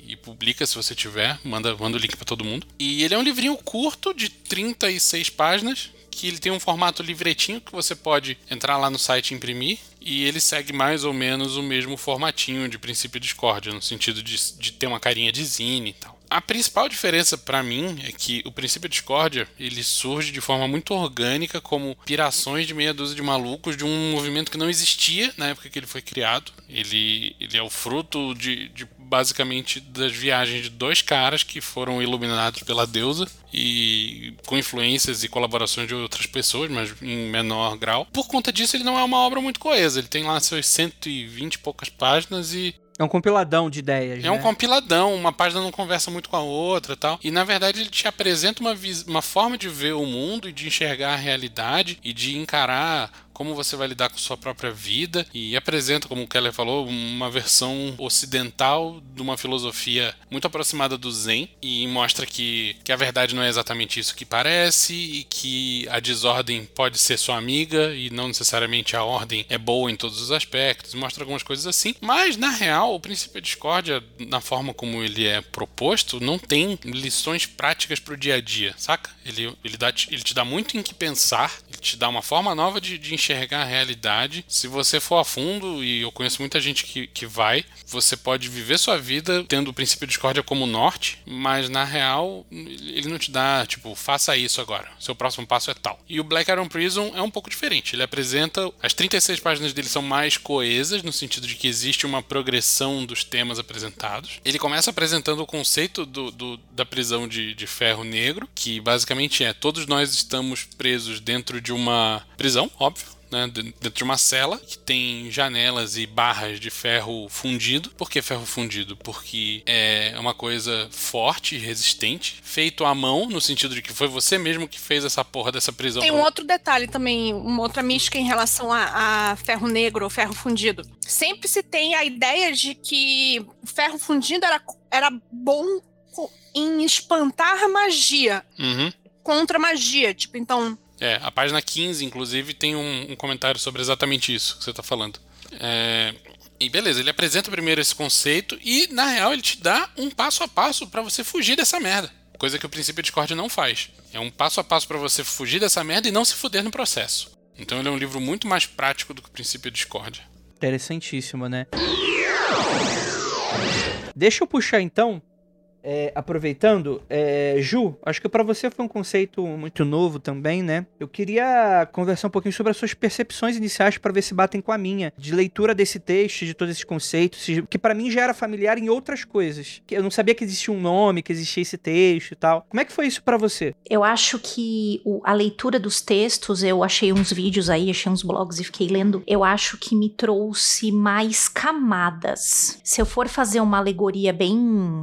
e- e publica se você tiver. Manda, manda o link pra todo mundo. E ele é um livrinho curto de 36 páginas. Que ele tem um formato livretinho que você pode entrar lá no site e imprimir. E ele segue mais ou menos o mesmo formatinho de princípio discórdia, no sentido de, de ter uma carinha de zine e tal. A principal diferença pra mim é que o princípio discórdia ele surge de forma muito orgânica como pirações de meia dúzia de malucos de um movimento que não existia na época que ele foi criado. Ele, ele é o fruto de, de basicamente das viagens de dois caras que foram iluminados pela deusa e com influências e colaborações de outras pessoas, mas em menor grau. Por conta disso, ele não é uma obra muito coesa. Ele tem lá seus 120 e poucas páginas e É um compiladão de ideias, é um né? compiladão, uma página não conversa muito com a outra e tal. E na verdade ele te apresenta uma, uma forma de ver o mundo e de enxergar a realidade e de encarar como você vai lidar com sua própria vida e apresenta, como o Keller falou, uma versão ocidental de uma filosofia muito aproximada do Zen e mostra que, que a verdade não é exatamente isso que parece e que a desordem pode ser sua amiga e não necessariamente a ordem é boa em todos os aspectos. Mostra algumas coisas assim, mas na real o princípio de discórdia, na forma como ele é proposto, não tem lições práticas pro dia a dia, saca? Ele, ele, dá, ele te dá muito em que pensar, te dá uma forma nova de, de enxergar a realidade. Se você for a fundo, e eu conheço muita gente que, que vai, você pode viver sua vida tendo o princípio de discórdia como norte, mas na real ele não te dá, tipo, faça isso agora, seu próximo passo é tal. E o Black Iron Prison é um pouco diferente, ele apresenta, as 36 páginas dele são mais coesas, no sentido de que existe uma progressão dos temas apresentados. Ele começa apresentando o conceito do, do- da prisão de, de ferro negro, que basicamente é todos nós estamos presos dentro de uma prisão, óbvio. né, de- dentro de uma cela que tem janelas e barras de ferro fundido. Por que ferro fundido? Porque é uma coisa forte, resistente, feito à mão, no sentido de que foi você mesmo que fez essa porra dessa prisão. Tem um outro detalhe também, uma outra mística em relação a, a ferro negro ou ferro fundido. Sempre se tem a ideia de que o ferro fundido era, era bom em espantar magia, Uhum. contra magia. Tipo, então, É, a página 15, inclusive, tem um, um comentário sobre exatamente isso que você está falando. É, e beleza, ele apresenta primeiro esse conceito e, na real, ele te dá um passo a passo para você fugir dessa merda. Coisa que o princípio de não faz. É um passo a passo para você fugir dessa merda e não se fuder no processo. Então ele é um livro muito mais prático do que o princípio de Discord. Interessantíssimo, né? Deixa eu puxar então é, aproveitando, é, Ju, acho que para você foi um conceito muito novo também, né? Eu queria conversar um pouquinho sobre as suas percepções iniciais para ver se batem com a minha, de leitura desse texto, de todos esses conceitos, que para mim já era familiar em outras coisas. Eu não sabia que existia um nome, que existia esse texto e tal. Como é que foi isso para você? Eu acho que o, a leitura dos textos, eu achei uns vídeos aí, achei uns blogs e fiquei lendo. Eu acho que me trouxe mais camadas. Se eu for fazer uma alegoria bem,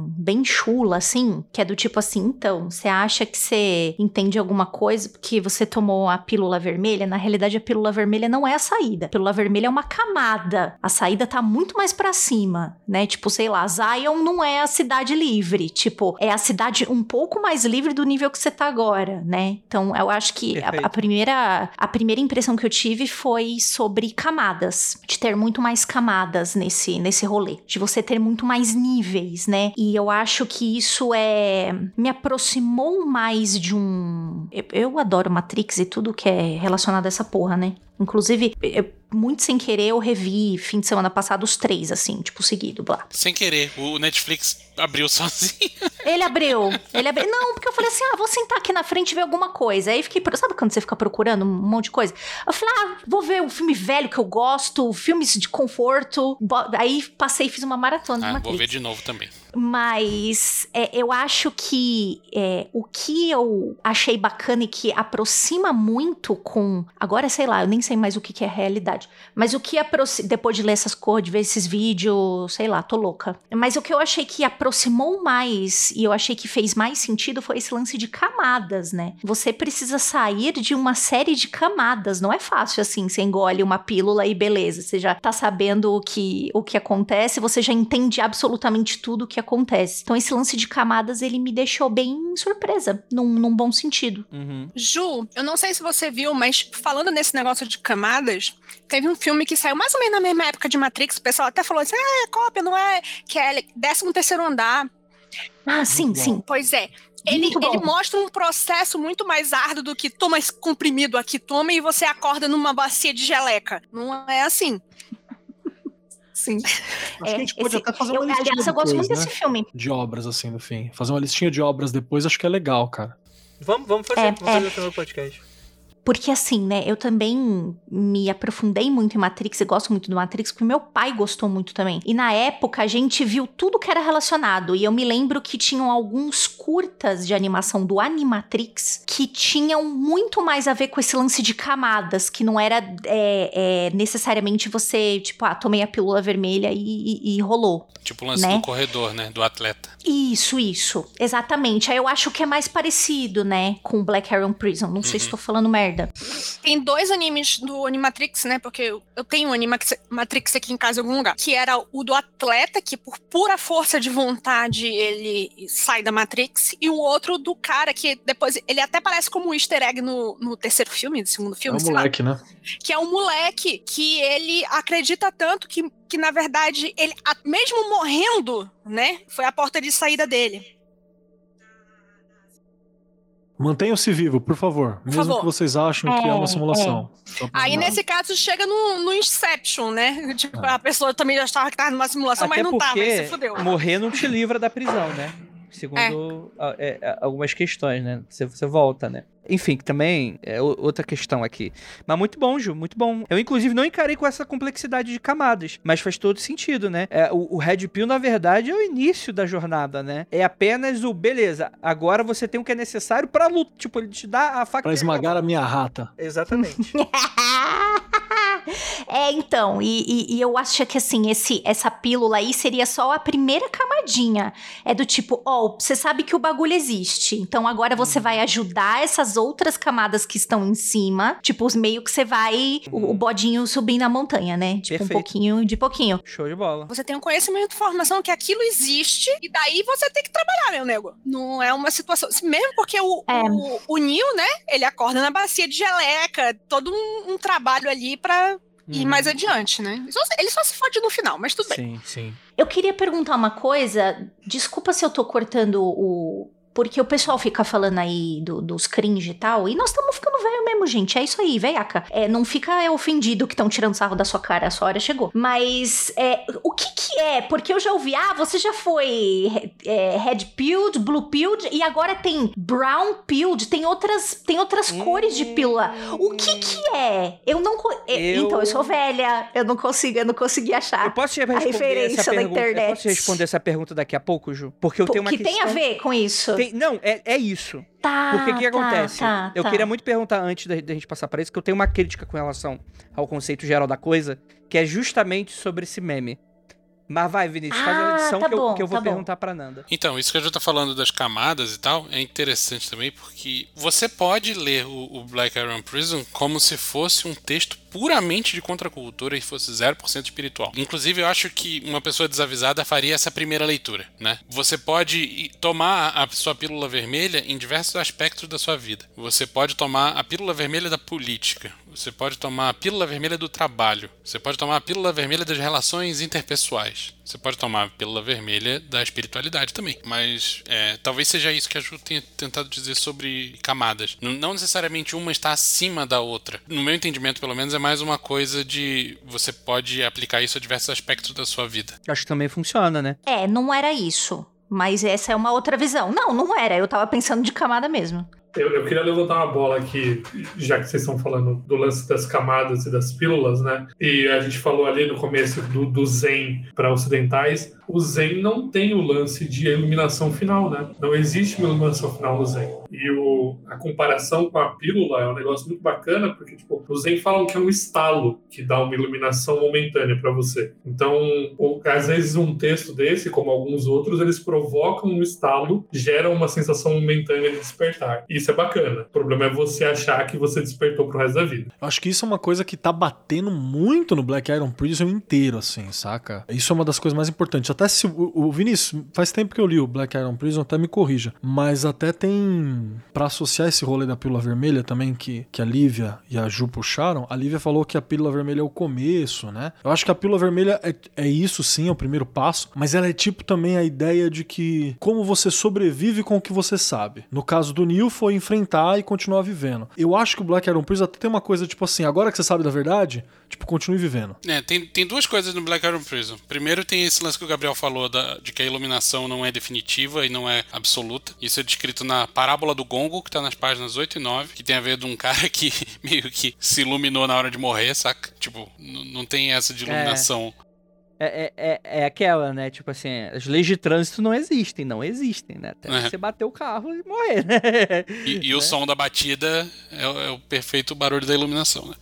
bem chula, assim, que é do tipo assim, então, você acha que você entende alguma coisa porque você tomou a pílula vermelha? Na realidade, a pílula vermelha não é a saída. A pílula vermelha é uma camada. A saída tá muito mais para cima, né? Tipo, sei lá, Zion não é a cidade livre. Tipo, é a cidade um pouco mais livre do nível que você tá agora, né? Então, eu acho que a, a, primeira, a primeira impressão que eu tive foi sobre camadas, de ter muito mais camadas nesse, nesse rolê, de você ter muito mais níveis, né? E eu acho que isso é me aproximou mais de um. Eu, eu adoro Matrix e tudo que é relacionado a essa porra, né? Inclusive, eu, muito sem querer, eu revi fim de semana passado os três, assim, tipo, seguido. Sem querer, o Netflix abriu sozinho. Ele abriu, ele abriu. Não, porque eu falei assim, ah, vou sentar aqui na frente e ver alguma coisa. Aí fiquei, sabe quando você fica procurando um monte de coisa? Eu falei, ah, vou ver um filme velho que eu gosto, filmes de conforto. Aí passei e fiz uma maratona ah. Vou ver de novo também. Mas é, eu acho que é, o que eu achei bacana e que aproxima muito com. Agora, sei lá, eu nem sei mais o que, que é realidade. Mas o que aproxima. Depois de ler essas coisas, de ver esses vídeos, sei lá, tô louca. Mas o que eu achei que aproximou mais e eu achei que fez mais sentido foi esse lance de camadas, né? Você precisa sair de uma série de camadas. Não é fácil assim, você engole uma pílula e beleza. Você já tá sabendo o que, o que acontece, você já entende absolutamente tudo o que acontece. Então, esse lance de camadas, ele me deixou bem surpresa, num, num bom sentido. Uhum. Ju, eu não sei se você viu, mas falando nesse negócio de camadas, teve um filme que saiu mais ou menos na mesma época de Matrix, o pessoal até falou assim, ah, é cópia, não é? Que é 13 terceiro andar. Ah, sim, sim. Pois é. Ele, ele, mostra um processo muito mais árduo do que toma esse comprimido aqui, toma e você acorda numa bacia de geleca. Não é assim. Sim. Acho é, que a gente pode esse, até fazer uma eu, listinha Aliás, eu gosto muito né? desse filme. De obras, assim, no fim. Fazer uma listinha de obras depois, acho que é legal, cara. Vamos, vamos fazer, é, vamos fazer é. no podcast. Porque assim, né, eu também me aprofundei muito em Matrix e gosto muito do Matrix, porque meu pai gostou muito também. E na época a gente viu tudo que era relacionado. E eu me lembro que tinham alguns curtas de animação do Animatrix que tinham muito mais a ver com esse lance de camadas, que não era é, é, necessariamente você, tipo, ah, tomei a pílula vermelha e, e, e rolou. Tipo o lance né? do corredor, né? Do atleta. Isso, isso. Exatamente. Aí eu acho que é mais parecido, né? Com Black Iron Prison. Não uhum. sei se uhum. tô falando merda. Tem dois animes do Animatrix, né? Porque eu, eu tenho um Animatrix aqui em casa em algum lugar. Que era o do atleta, que por pura força de vontade ele sai da Matrix. E o outro do cara, que depois ele até parece como um easter egg no, no terceiro filme, no segundo filme. É um moleque, lá, né? Que é um moleque que ele acredita tanto que que na verdade ele, mesmo morrendo, né, foi a porta de saída dele. Mantenham-se vivo, por favor. Por mesmo favor. que vocês acham é, que é uma simulação. É. Aí, nesse caso, chega no, no Inception, né? Tipo, é. a pessoa também já estava que estava numa simulação, Até mas não estava, se fudeu. Morrer não te livra da prisão, né? Segundo é. algumas questões, né? Você, você volta, né? Enfim, que também é outra questão aqui. Mas muito bom, Ju, muito bom. Eu, inclusive, não encarei com essa complexidade de camadas, mas faz todo sentido, né? É, o, o Red Pill, na verdade, é o início da jornada, né? É apenas o, beleza, agora você tem o que é necessário pra luta. Tipo, ele te dá a faca. Pra esmagar a minha rata. Exatamente. é, então, e, e, e, eu acho que assim, esse, essa pílula aí seria só a primeira camadinha. É do tipo, ó, oh, você sabe que o bagulho existe, então agora você uhum. vai ajudar essas outras camadas que estão em cima, tipo, os meio que você vai, o, o uhum. bodinho subindo a montanha, né? Tipo, Perfeito. um pouquinho de pouquinho. Show de bola. Você tem um conhecimento, informação que aquilo existe, e daí você tem que trabalhar, meu nego. Não é uma situação. Mesmo porque o, é. o, o Neil, né? Ele acorda na bacia de geleca, todo um, um trabalho ali para mais uhum. adiante, né? Ele só se fode no final, mas tudo sim, bem. Sim, sim. Eu queria perguntar uma coisa. Desculpa se eu tô cortando o, porque o pessoal fica falando aí do, dos cringe e tal, e nós estamos ficando velho mesmo, gente. É isso aí, veiaca. É, não fica ofendido que estão tirando sarro da sua cara, a sua hora chegou. Mas é, o que que é? Porque eu já ouvi, ah, você já foi é, red pilled, blue pilled e agora tem brown pilled, tem outras, tem outras cores de pílula. O que que é? Eu não. é, Eu- Então, eu sou velha, eu não consigo, eu não consegui achar. Eu posso te responder referência essa da pergunta. Eu internet. posso te responder essa pergunta daqui a pouco, Ju? Porque eu Pô, tenho uma que questão... tem a ver com isso. Tem- Não, é, é isso. Tá. Porque o que, que tá, acontece? tá, eu tá. queria muito perguntar antes da, da gente passar para isso, que eu tenho uma crítica com relação ao conceito geral da coisa, que é justamente sobre esse meme. Mas vai, Vinícius, faz a Ah, edição tá que, eu, bom, que eu vou tá bom. perguntar pra Nanda. Então, isso que a gente tá falando das camadas e tal é interessante também porque você pode ler o, o Black Iron Prison como se fosse um texto puramente de contracultura e fosse 0% espiritual. Inclusive, eu acho que uma pessoa desavisada faria essa primeira leitura, né? Você pode tomar a sua pílula vermelha em diversos aspectos da sua vida. Você pode tomar a pílula vermelha da política. Você pode tomar a pílula vermelha do trabalho. Você pode tomar a pílula vermelha das relações interpessoais. Você pode tomar a pílula vermelha da espiritualidade também. Mas é, talvez seja isso que a Ju tenha tentado dizer sobre camadas. N- Não necessariamente uma está acima da outra. No meu entendimento, pelo menos, é mais uma coisa de você pode aplicar isso a diversos aspectos da sua vida. Acho que também funciona, né? É, não era isso. Mas essa é uma outra visão. Não, não era. Eu tava pensando de camada mesmo. Eu, eu queria levantar uma bola aqui, já que vocês estão falando do lance das camadas e das pílulas, né? E a gente falou ali no começo do, do Zen para ocidentais. O Zen não tem o lance de iluminação final, né? Não existe uma iluminação final no Zen. E o, a comparação com a pílula é um negócio muito bacana, porque tipo, o Zen falam que é um estalo que dá uma iluminação momentânea para você. Então, o- às vezes um texto desse, como alguns outros, eles provocam um estalo, geram uma sensação momentânea de despertar. Isso é bacana. O problema é você achar que você despertou pro resto da vida. Eu acho que isso é uma coisa que tá batendo muito no Black Iron Prison inteiro, assim, saca? Isso é uma das coisas mais importantes. Até se. O, o Vinícius, faz tempo que eu li o Black Iron Prison, até me corrija. Mas até tem. Pra associar esse rolê da pílula vermelha também, que, que a Lívia e a Ju puxaram, a Lívia falou que a pílula vermelha é o começo, né? Eu acho que a pílula vermelha é, é isso sim, é o primeiro passo, mas ela é tipo também a ideia de que como você sobrevive com o que você sabe. No caso do Neil, foi enfrentar e continuar vivendo. Eu acho que o Black Iron Prison até tem uma coisa tipo assim, agora que você sabe da verdade, tipo, continue vivendo. É, tem, tem duas coisas no Black Iron Prison. Primeiro tem esse lance que o Gabriel falou da- de que a iluminação não é definitiva e não é absoluta. Isso é descrito na Parábola do Gongo, que tá nas páginas 8 e 9, que tem a ver de um cara que meio que se iluminou na hora de morrer, saca? Tipo, não tem essa de iluminação. É, é, é, é aquela, né? Tipo assim, as leis de trânsito não existem, não existem, né? Até É. você bater o carro e morrer, né? E, e o som da batida é, o- é o perfeito barulho da iluminação, né?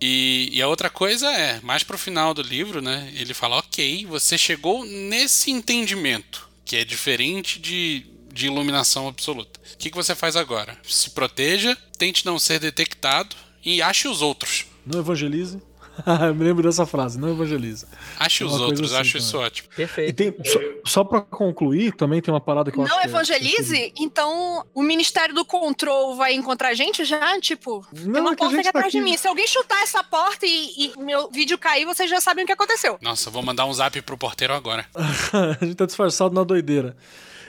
E, e a outra coisa é, mais pro final do livro, né? Ele fala, ok, você chegou nesse entendimento, que é diferente de, de iluminação absoluta. O que, que você faz agora? Se proteja, tente não ser detectado e ache os outros. Não evangelize. Eu me lembro dessa frase, não evangelize. Ache É os outros, assim acho isso ótimo. E Perfeito. tem, só, só pra concluir, também tem uma parada que eu acho Não que é- evangelize, então o Ministério do Control vai encontrar a gente já? Tipo, tem Não, uma é porta aqui tá atrás de aqui- mim. Se alguém chutar essa porta e, e meu vídeo cair, vocês já sabem o que aconteceu. Nossa, vou mandar um zap pro porteiro agora. a gente tá disfarçado na doideira.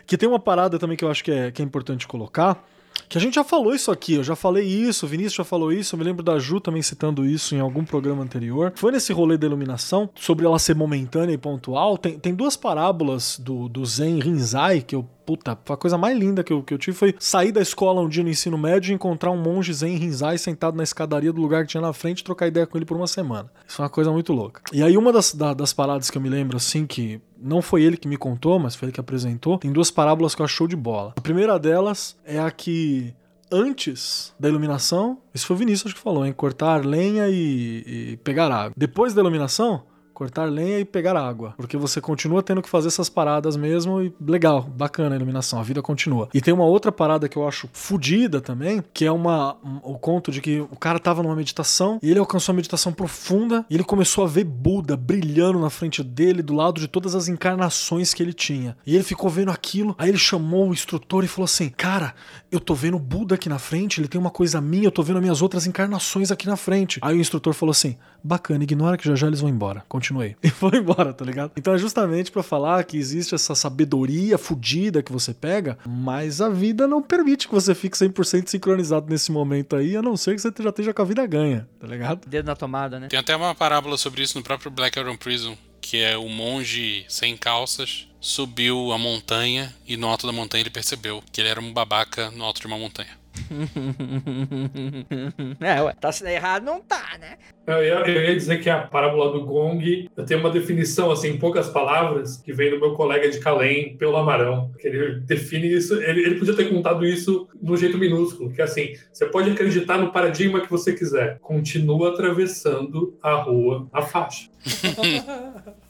Que tem uma parada também que eu acho que é, que é importante colocar. Que a gente já falou isso aqui, eu já falei isso, o Vinícius já falou isso, eu me lembro da Ju também citando isso em algum programa anterior. Foi nesse rolê da iluminação, sobre ela ser momentânea e pontual. Tem, tem duas parábolas do, do Zen Rinzai que eu Puta, a coisa mais linda que eu, que eu tive foi sair da escola um dia no ensino médio e encontrar um monge Zen Rinzai sentado na escadaria do lugar que tinha na frente e trocar ideia com ele por uma semana. Isso é uma coisa muito louca. E aí, uma das, da- das paradas que eu me lembro, assim, que não foi ele que me contou, mas foi ele que apresentou, tem duas parábolas que eu acho show de bola. A primeira delas é a que antes da iluminação, isso foi o Vinícius que falou, hein? Cortar lenha e, e pegar água. Depois da iluminação, cortar lenha e pegar água. Porque você continua tendo que fazer essas paradas mesmo e legal, bacana a iluminação, a vida continua. E tem uma outra parada que eu acho fodida também, que é uma um- o conto de que o cara tava numa meditação e ele alcançou uma meditação profunda e ele começou a ver Buda brilhando na frente dele, do lado de todas as encarnações que ele tinha. E ele ficou vendo aquilo, aí ele chamou o instrutor e falou assim: "Cara, eu tô vendo Buda aqui na frente, ele tem uma coisa minha, eu tô vendo as minhas outras encarnações aqui na frente". Aí o instrutor falou assim: "Bacana, ignora que já já eles vão embora. Continua continuei. E foi embora, tá ligado? Então é justamente pra falar que existe essa sabedoria fodida que você pega, mas a vida não permite que você fique 100% sincronizado nesse momento aí, a não ser que você já esteja com a vida ganha, tá ligado? Dedo na tomada, né? Tem até uma parábola sobre isso no próprio Black Iron Prison, que é o monge sem calças subiu a montanha e no alto da montanha ele percebeu que ele era um babaca no alto de uma montanha. é, ué, tá errado, não tá, né? Eu ia, eu ia, dizer que a parábola do Gong eu tenho uma definição, assim, em poucas palavras, que vem do meu colega de Calém, Pelo Amarão, que ele define isso. Ele, ele podia ter contado isso num jeito minúsculo, que é assim: você pode acreditar no paradigma que você quiser, continua atravessando a rua, a faixa.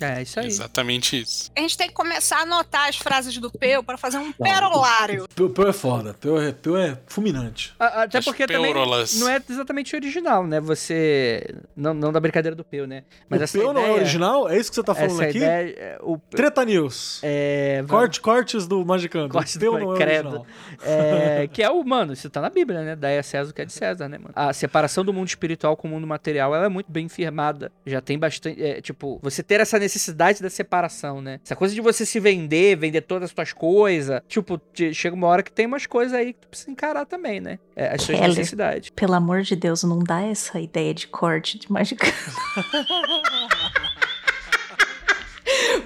É, isso aí. Exatamente isso. A gente tem que começar a anotar as frases do Peu para fazer um perolário. Peu, Peu é foda. Peu é, Peu é fulminante. A, até as porque também não é exatamente original, né? Você... Não, não da brincadeira do Peu, né? Mas o essa Peu ideia... não é original? É isso que você tá falando aqui? Ideia, é, o... Treta News. É... Corte, cortes do Magicando. Cortes do não é Credo. É... que é o, mano, isso tá na Bíblia, né? Daí a César o que é de César, né, mano? A separação do mundo espiritual com o mundo material, ela é muito bem firmada. Já tem bastante... É, tipo, você ter essa necessidade da separação, né? Essa coisa de você se vender, vender todas as tuas coisas. Tipo, chega uma hora que tem umas coisas aí que tu precisa encarar também, né? É, as suas Kelly, necessidades. Pelo amor de Deus, não dá essa ideia de corte de mágica.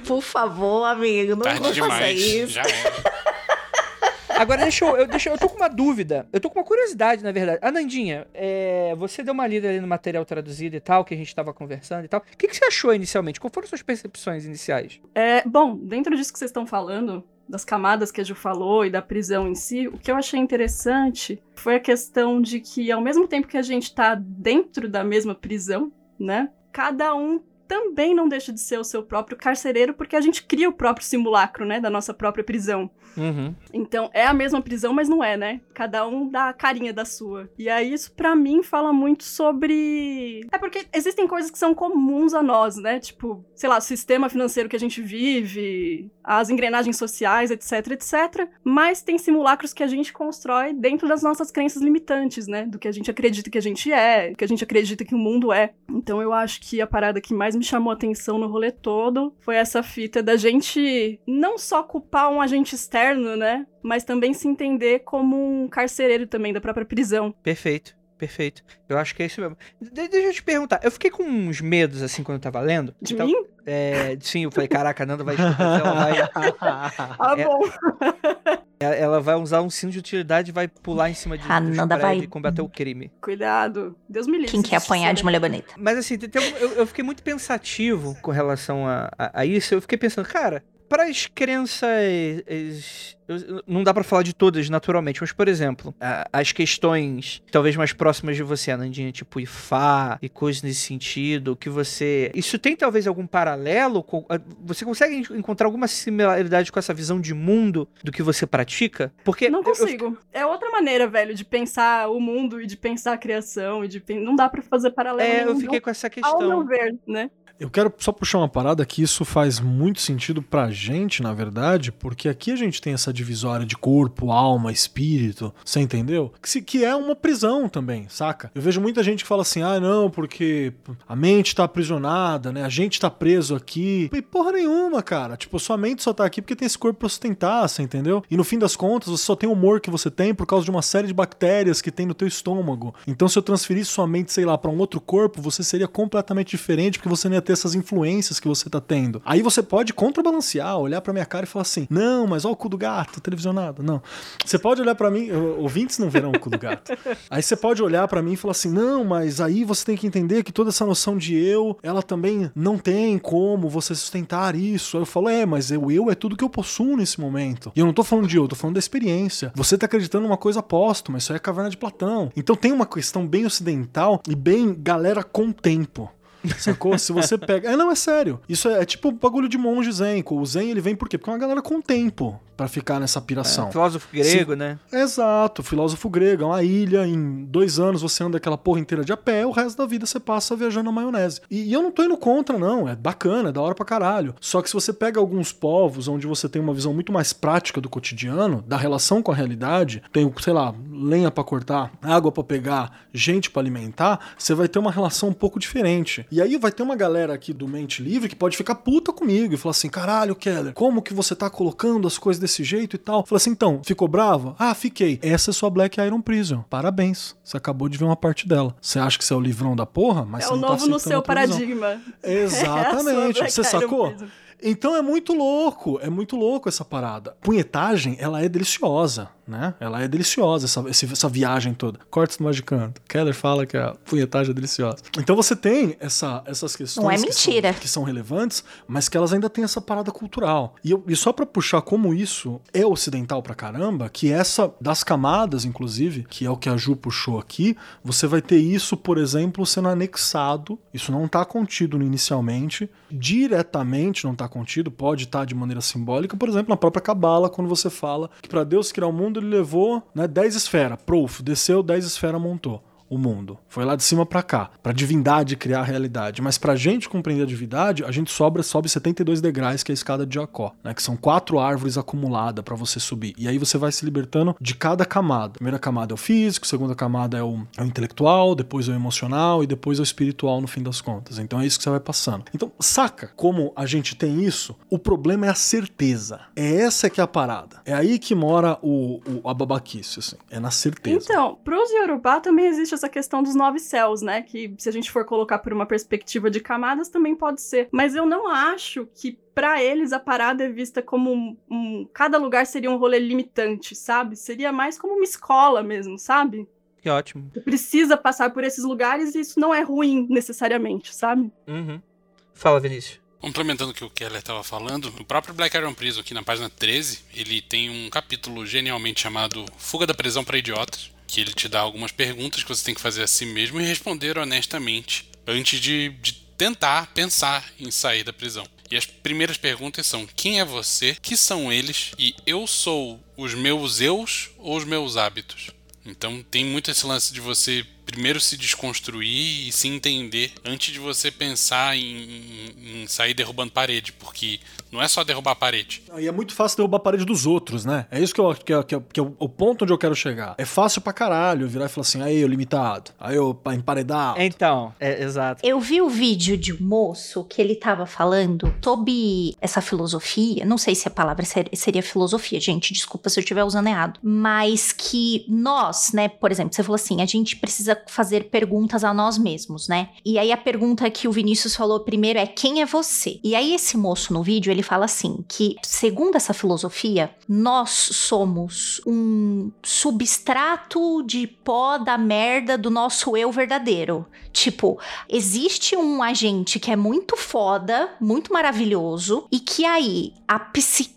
Por favor, amigo, não Tarde demais. isso. Já é. Agora, deixa eu, eu, deixa, eu tô com uma dúvida. Eu tô com uma curiosidade, na verdade. Anandinha, é, você deu uma lida ali no material traduzido e tal, que a gente tava conversando e tal. O que, que você achou inicialmente? Quais foram suas percepções iniciais? É, bom, dentro disso que vocês estão falando, das camadas que a Ju falou e da prisão em si, o que eu achei interessante foi a questão de que, ao mesmo tempo que a gente tá dentro da mesma prisão, né? Cada um também não deixa de ser o seu próprio carcereiro, porque a gente cria o próprio simulacro, né, da nossa própria prisão. Uhum. Então, é a mesma prisão, mas não é, né? Cada um dá a carinha da sua. E aí, isso para mim fala muito sobre. É porque existem coisas que são comuns a nós, né? Tipo, sei lá, o sistema financeiro que a gente vive, as engrenagens sociais, etc, etc. Mas tem simulacros que a gente constrói dentro das nossas crenças limitantes, né? Do que a gente acredita que a gente é, que a gente acredita que o mundo é. Então, eu acho que a parada que mais me chamou atenção no rolê todo foi essa fita da gente não só culpar um agente externo interno, né? Mas também se entender como um carcereiro também da própria prisão. Perfeito. Perfeito. Eu acho que é isso mesmo. De deixa eu te perguntar. Eu fiquei com uns medos, assim, quando eu tava lendo. De então, mim? É, sim, eu falei, caraca, a Nanda vai... ela vai... ah, bom. Ela, ela, vai usar um sino de utilidade e vai pular em cima de a Nanda vai e combater o crime. Cuidado. Deus me livre. Quem quer apanhar de mulher bonita. Mas assim, tem, eu, eu, fiquei muito pensativo com relação a, a, a isso. Eu fiquei pensando, cara, para as crenças não dá para falar de todas naturalmente, mas por exemplo, as questões talvez mais próximas de você, Nandinha, tipo Ifá e coisas nesse sentido, que você. Isso tem talvez algum paralelo? Com... Você consegue encontrar alguma similaridade com essa visão de mundo do que você pratica? Porque. Não consigo. Eu... É outra maneira, velho, de pensar o mundo e de pensar a criação e de. Não dá para fazer paralelo. É, eu fiquei com essa questão. Ao meu ver, né? Eu quero só puxar uma parada que isso faz muito sentido pra gente, na verdade, porque aqui a gente tem essa divisória de corpo, alma, espírito, você entendeu? Que, que é uma prisão também, saca? Eu vejo muita gente que fala assim: ah, não, porque a mente tá aprisionada, né? A gente tá preso aqui. E porra nenhuma, cara. Tipo, sua mente só tá aqui porque tem esse corpo pra sustentar, você entendeu? E no fim das contas, você só tem o humor que você tem por causa de uma série de bactérias que tem no teu estômago. Então, se eu transferisse sua mente, sei lá, para um outro corpo, você seria completamente diferente porque você não ia ter essas influências que você tá tendo. Aí você pode contrabalancear, olhar pra minha cara e falar assim: não, mas olha o cu do gato, televisionado. Não. Você pode olhar para mim, ouvintes não verão o cu do gato. Aí você pode olhar para mim e falar assim: não, mas aí você tem que entender que toda essa noção de eu, ela também não tem como você sustentar isso. Aí eu falo: é, mas o eu é tudo que eu possuo nesse momento. E eu não tô falando de eu, tô falando da experiência. Você tá acreditando numa coisa póstuma, isso aí é caverna de Platão. Então tem uma questão bem ocidental e bem galera com tempo. Sacou? Se você pega. É, não, é sério. Isso é, é tipo o bagulho de monge zen. O zen ele vem por quê? Porque é uma galera com tempo pra ficar nessa piração. É, filósofo grego, né? Exato, filósofo grego, é uma ilha, em dois anos você anda aquela porra inteira de a pé, o resto da vida você passa viajando na maionese. E, e eu não tô indo contra, não, é bacana, é da hora pra caralho. Só que se você pega alguns povos onde você tem uma visão muito mais prática do cotidiano, da relação com a realidade, tem, sei lá, lenha pra cortar, água pra pegar, gente pra alimentar, você vai ter uma relação um pouco diferente. E aí vai ter uma galera aqui do Mente Livre que pode ficar puta comigo e falar assim: caralho, Keller, como que você tá colocando as coisas desse jeito e tal? Fala assim, então, ficou brava? Ah, fiquei. Essa é sua Black Iron Prison. Parabéns. Você acabou de ver uma parte dela. Você acha que você é o livrão da porra? Mas é você o não tá novo no aceitando seu paradigma. Exatamente. É Você sacou? Prison. Então é muito louco, é muito louco essa parada. Punhetagem, ela é deliciosa, né? Ela é deliciosa, essa, essa viagem toda. Cortes do Magicanto. Keller fala que a punhetagem é deliciosa. Então você tem essa, essas questões Não é que são- mentira. Que, são, relevantes, mas que elas ainda têm essa parada cultural. E, eu- e só pra puxar como isso é ocidental pra caramba, que essa, das camadas, inclusive, que é o que a Ju puxou aqui, você vai ter isso, por exemplo, sendo anexado. Isso não tá contido inicialmente, diretamente não tá contido, pode estar de maneira simbólica, por exemplo, na própria Cabala, quando você fala que para Deus criar o mundo ele levou né, 10 esferas, prof, desceu 10 esferas, montou o mundo. Foi lá de cima pra cá, pra divindade criar a realidade. Mas pra gente compreender a divindade, a gente sobra, sobe 72 degraus, que é a escada de Jacó, né? Que são quatro árvores acumuladas pra você subir. E aí você vai se libertando de cada camada. A primeira camada é o físico, a segunda camada é o, é o intelectual, depois é o emocional e depois é o espiritual no fim das contas. Então é isso que você vai passando. Então, saca como a gente tem isso? O problema é a certeza. É essa que é a parada. É aí que mora o, o- a babaquice, assim. É na certeza. Então, pros Yorubá também existe essa questão dos nove céus, né? Que se a gente for colocar por uma perspectiva de camadas, também pode ser. Mas eu não acho que pra eles a parada é vista como um, um- cada lugar seria um rolê limitante, sabe? Seria mais como uma escola mesmo, sabe? Que ótimo. Você precisa passar por esses lugares e isso não é ruim necessariamente, sabe? Uhum. Fala, Vinícius. Complementando o que o Keller estava falando, o próprio Black Iron Prison, aqui na página 13, ele tem um capítulo genialmente chamado Fuga da Prisão para Idiotas, que ele te dá algumas perguntas que você tem que fazer a si mesmo e responder honestamente antes de, de tentar pensar em sair da prisão. E as primeiras perguntas são: quem é você? Que são eles? E eu sou os meus eus ou os meus hábitos? Então tem muito esse lance de você primeiro se desconstruir e se entender antes de você pensar em, em- em sair derrubando parede, porque não é só derrubar a parede. E é muito fácil derrubar a parede dos outros, né? É isso que, eu, que, é- que, é- que é o ponto onde eu quero chegar. É fácil pra caralho virar e falar assim, aí, eu limitado. Aí, eu pa- emparedado. Então, é exato. Eu vi o vídeo de um moço que ele tava falando sobre essa filosofia. Não sei se a palavra ser- seria filosofia, gente. Desculpa se eu estiver usando errado. Mas que nós, né, por exemplo, você falou assim: a gente precisa fazer perguntas a nós mesmos, né? E aí a pergunta que o Vinícius falou primeiro é: quem é você? E aí esse moço no vídeo ele fala assim: que segundo essa filosofia, nós somos um substrato de pó da merda do nosso eu verdadeiro. Tipo, existe um agente que é muito foda, muito maravilhoso, e que aí a psique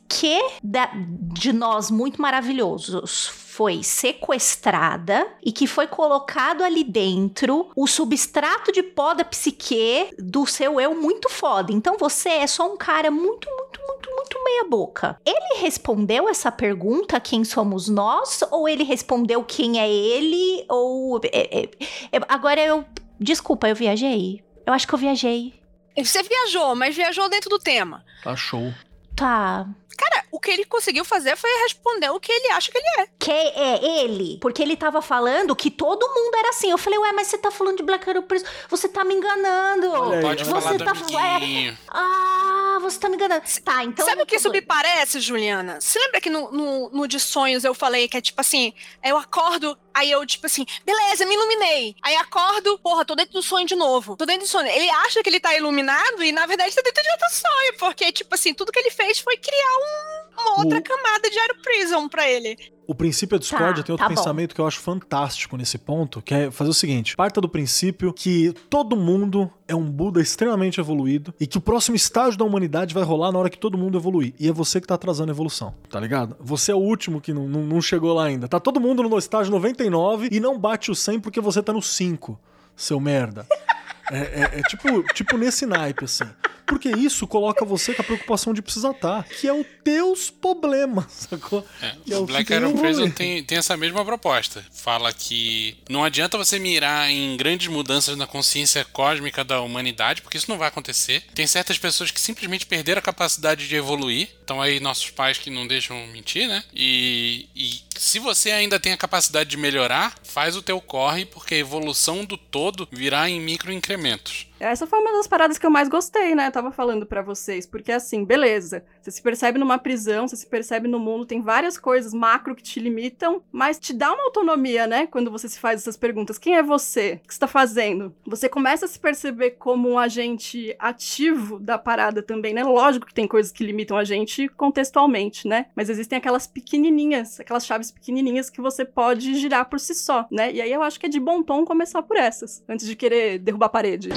da- de nós muito maravilhosos foi sequestrada e que foi colocado ali dentro o substrato de pó da psique do seu eu muito foda. Então você é só um cara muito, muito, muito, muito meia boca. Ele respondeu essa pergunta, quem somos nós? Ou ele respondeu quem é ele? Ou... é, é, é, agora eu... Desculpa, eu viajei. Eu acho que eu viajei. Você viajou, mas viajou dentro do tema. Tá show. Tá. Cara, o que ele conseguiu fazer foi responder o que ele acha que ele é. Que é ele? Porque ele tava falando que todo mundo era assim. Eu falei, ué, mas você tá falando de Black Arrow Prison. Você tá me enganando. Olha Pode Você falar do tá- amiguinho. Ah, você tá me enganando. Tá, então. Sabe o que tô isso me parece, Juliana? Você lembra que no, no, no de sonhos eu falei que é tipo assim, eu acordo, aí eu, tipo assim, beleza, me iluminei. Aí acordo, porra, tô dentro do sonho de novo. Tô dentro do sonho. Ele acha que ele tá iluminado e, na verdade, tá dentro de outro sonho. Porque, tipo assim, tudo que ele fez foi criar um- uma outra O- camada de Aero Prison pra ele. O princípio da discórdia Tá, tem outro tá bom. pensamento que eu acho fantástico nesse ponto, que é fazer o seguinte: parta do princípio que todo mundo é um Buda extremamente evoluído e que o próximo estágio da humanidade vai rolar na hora que todo mundo evoluir. E é você que tá atrasando a evolução, tá ligado? Você é o último que não, não, não chegou lá ainda. Tá todo mundo no estágio 99 e não bate o 100 porque você tá no 5, seu merda. É, é- é tipo, tipo nesse naipe, assim. Porque isso coloca você com a preocupação de precisar estar, que é o teus problemas, sacou? É, Que é o Black Iron Prison tem, tem essa mesma proposta. Fala que não adianta você mirar em grandes mudanças na consciência cósmica da humanidade, porque isso não vai acontecer. Tem certas pessoas que simplesmente perderam a capacidade de evoluir. Então aí nossos pais que não deixam mentir, né? E, e se você ainda tem a capacidade de melhorar, faz o teu corre, porque a evolução do todo virá em microincrementos. Essa foi uma das paradas que eu mais gostei, né? Eu tava falando pra vocês. Porque assim, beleza. Você se percebe numa prisão, você se percebe no mundo, tem várias coisas macro que te limitam, mas te dá uma autonomia, né? Quando você se faz essas perguntas. Quem é você? O que você tá fazendo? Você começa a se perceber como um agente ativo da parada também, né? Lógico que tem coisas que limitam a gente contextualmente, né? Mas existem aquelas pequenininhas, aquelas chaves pequenininhas que você pode girar por si só, né? E aí eu acho que é de bom tom começar por essas, antes de querer derrubar a parede.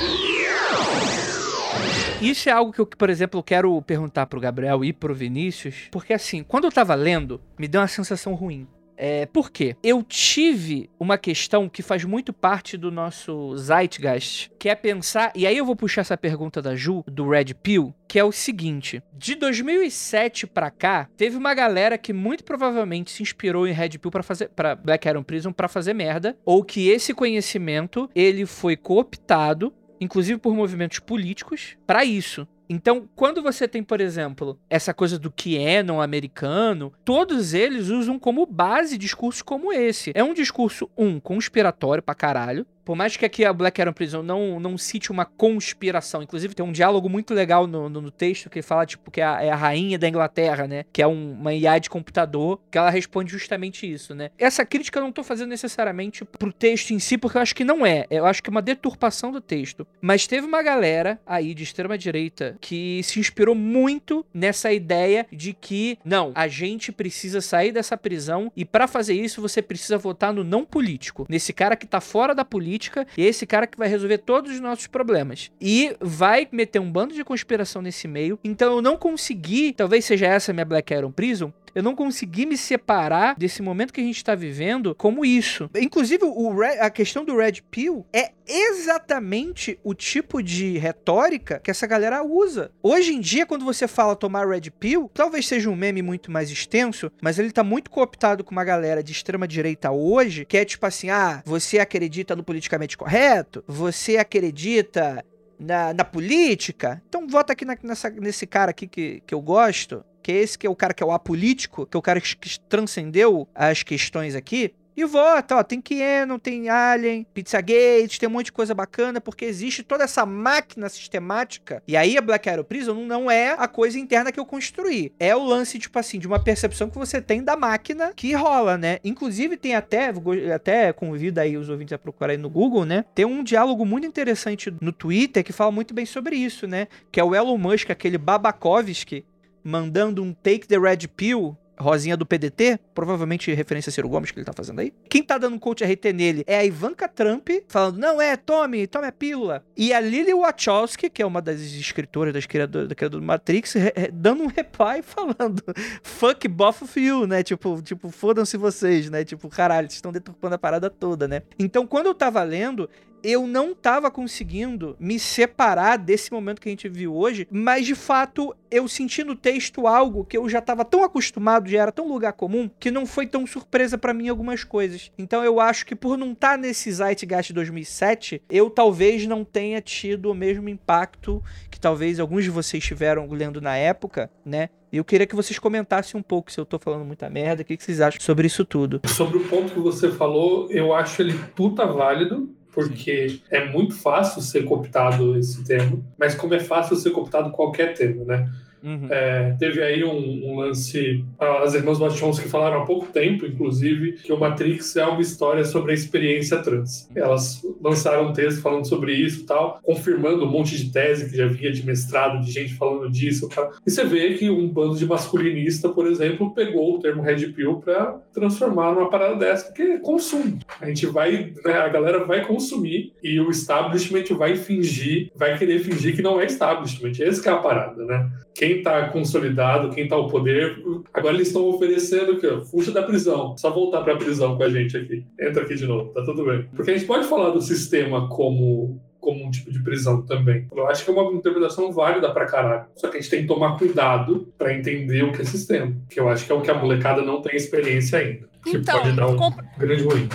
Isso é algo que eu, por exemplo, quero perguntar pro Gabriel e pro Vinícius, porque assim, quando eu tava lendo, me deu uma sensação ruim. É, por quê? Eu tive uma questão que faz muito parte do nosso Zeitgeist, que é pensar, e aí eu vou puxar essa pergunta da Ju, do Red Pill, que é o seguinte: de 2007 pra cá, teve uma galera que muito provavelmente se inspirou em Red Pill para fazer para Black Iron Prison para fazer merda, ou que esse conhecimento ele foi cooptado inclusive por movimentos políticos, para isso. Então, quando você tem, por exemplo, essa coisa do que é não americano, todos eles usam como base discursos como esse. É um discurso, um, conspiratório pra caralho. Por mais que aqui a Black Iron Prison não, não cite uma conspiração. Inclusive, tem um diálogo muito legal no, no, no texto que fala, tipo, que é a, é a rainha da Inglaterra, né? Que é um- uma IA de computador, que ela responde justamente isso, né? Essa crítica eu não tô fazendo necessariamente pro texto em si, porque eu acho que não é. Eu acho que é uma deturpação do texto. Mas teve uma galera aí de extrema direita que se inspirou muito nessa ideia de que, não, a gente precisa sair dessa prisão e pra fazer isso você precisa votar no não político, nesse cara que tá fora da política e é esse cara que vai resolver todos os nossos problemas. E vai meter um bando de conspiração nesse meio. Então eu não consegui, talvez seja essa minha Black Iron Prison, eu não consegui me separar desse momento que a gente tá vivendo como isso. Inclusive, Red- a questão do Red Pill é exatamente o tipo de retórica que essa galera usa. Hoje em dia, quando você fala tomar Red Pill, talvez seja um meme muito mais extenso, mas ele tá muito cooptado com uma galera de extrema direita hoje, que é tipo assim: ah, você acredita no politicamente correto? Você acredita na, na política? Então vota aqui na- nessa- nesse cara aqui que, que eu gosto, que é esse que é o cara que é o apolítico, que é o cara que, transcendeu as questões aqui. E vota, ó, tem Keanu, tem Alien, Pizzagate, tem um monte de coisa bacana, porque existe toda essa máquina sistemática. E aí a Black Arrow Prison não é a coisa interna que eu construí. É o lance, tipo assim, de uma percepção que você tem da máquina que rola, né? Inclusive tem até, até convido aí os ouvintes a procurar aí no Google, né? Tem um diálogo muito interessante no Twitter que fala muito bem sobre isso, né? Que é o Elon Musk, aquele Babakovsky, mandando um Take the Red Pill, Rosinha do PDT, provavelmente referência a Ciro Gomes que ele tá fazendo aí. Quem tá dando coach RT nele é a Ivanka Trump, falando, não é, tome, tome a pílula. E a Lily Wachowski, que é uma das escritoras, das criadoras, da criadora do Matrix, dando um reply falando, fuck both of you, né? Tipo, tipo fodam-se vocês, né? Tipo, caralho, vocês estão deturpando a parada toda, né? Então, quando eu tava lendo, eu não tava conseguindo me separar desse momento que a gente viu hoje, mas de fato eu senti no texto algo que eu já tava tão acostumado, já era tão lugar comum, que não foi tão surpresa pra mim algumas coisas. Então eu acho que por não estar nesse Zeitgeist 2007, eu talvez não tenha tido o mesmo impacto que talvez alguns de vocês tiveram lendo na época, né? E eu queria que vocês comentassem um pouco se eu tô falando muita merda, o que que vocês acham sobre isso tudo. Sobre o ponto que você falou, eu acho ele puta válido, porque é muito fácil ser cooptado esse termo, mas como é fácil ser cooptado qualquer termo, né? Uhum. É, teve aí um, um lance, as irmãs Wachowski falaram há pouco tempo, inclusive, que o Matrix é uma história sobre a experiência trans. Elas lançaram um texto falando sobre isso e tal, confirmando um monte de tese que já vinha de mestrado, de gente falando disso. Tal. E você vê que um bando de masculinista, por exemplo, pegou o termo Red Pill para transformar numa parada dessa, porque é consumo. A gente vai, né, a galera vai consumir e o establishment vai fingir, vai querer fingir que não é establishment. Essa é a parada, né? Quem está consolidado, quem está ao poder. Agora eles estão oferecendo que fuja da prisão, só voltar para a prisão com a gente aqui. Entra aqui de novo, tá tudo bem. Porque a gente pode falar do sistema como como um tipo de prisão também. Eu acho que é uma interpretação válida pra caralho. Só que a gente tem que tomar cuidado pra entender o que é sistema. Que eu acho que é o que a molecada não tem experiência ainda. Que Então, pode dar um comp- grande ruim.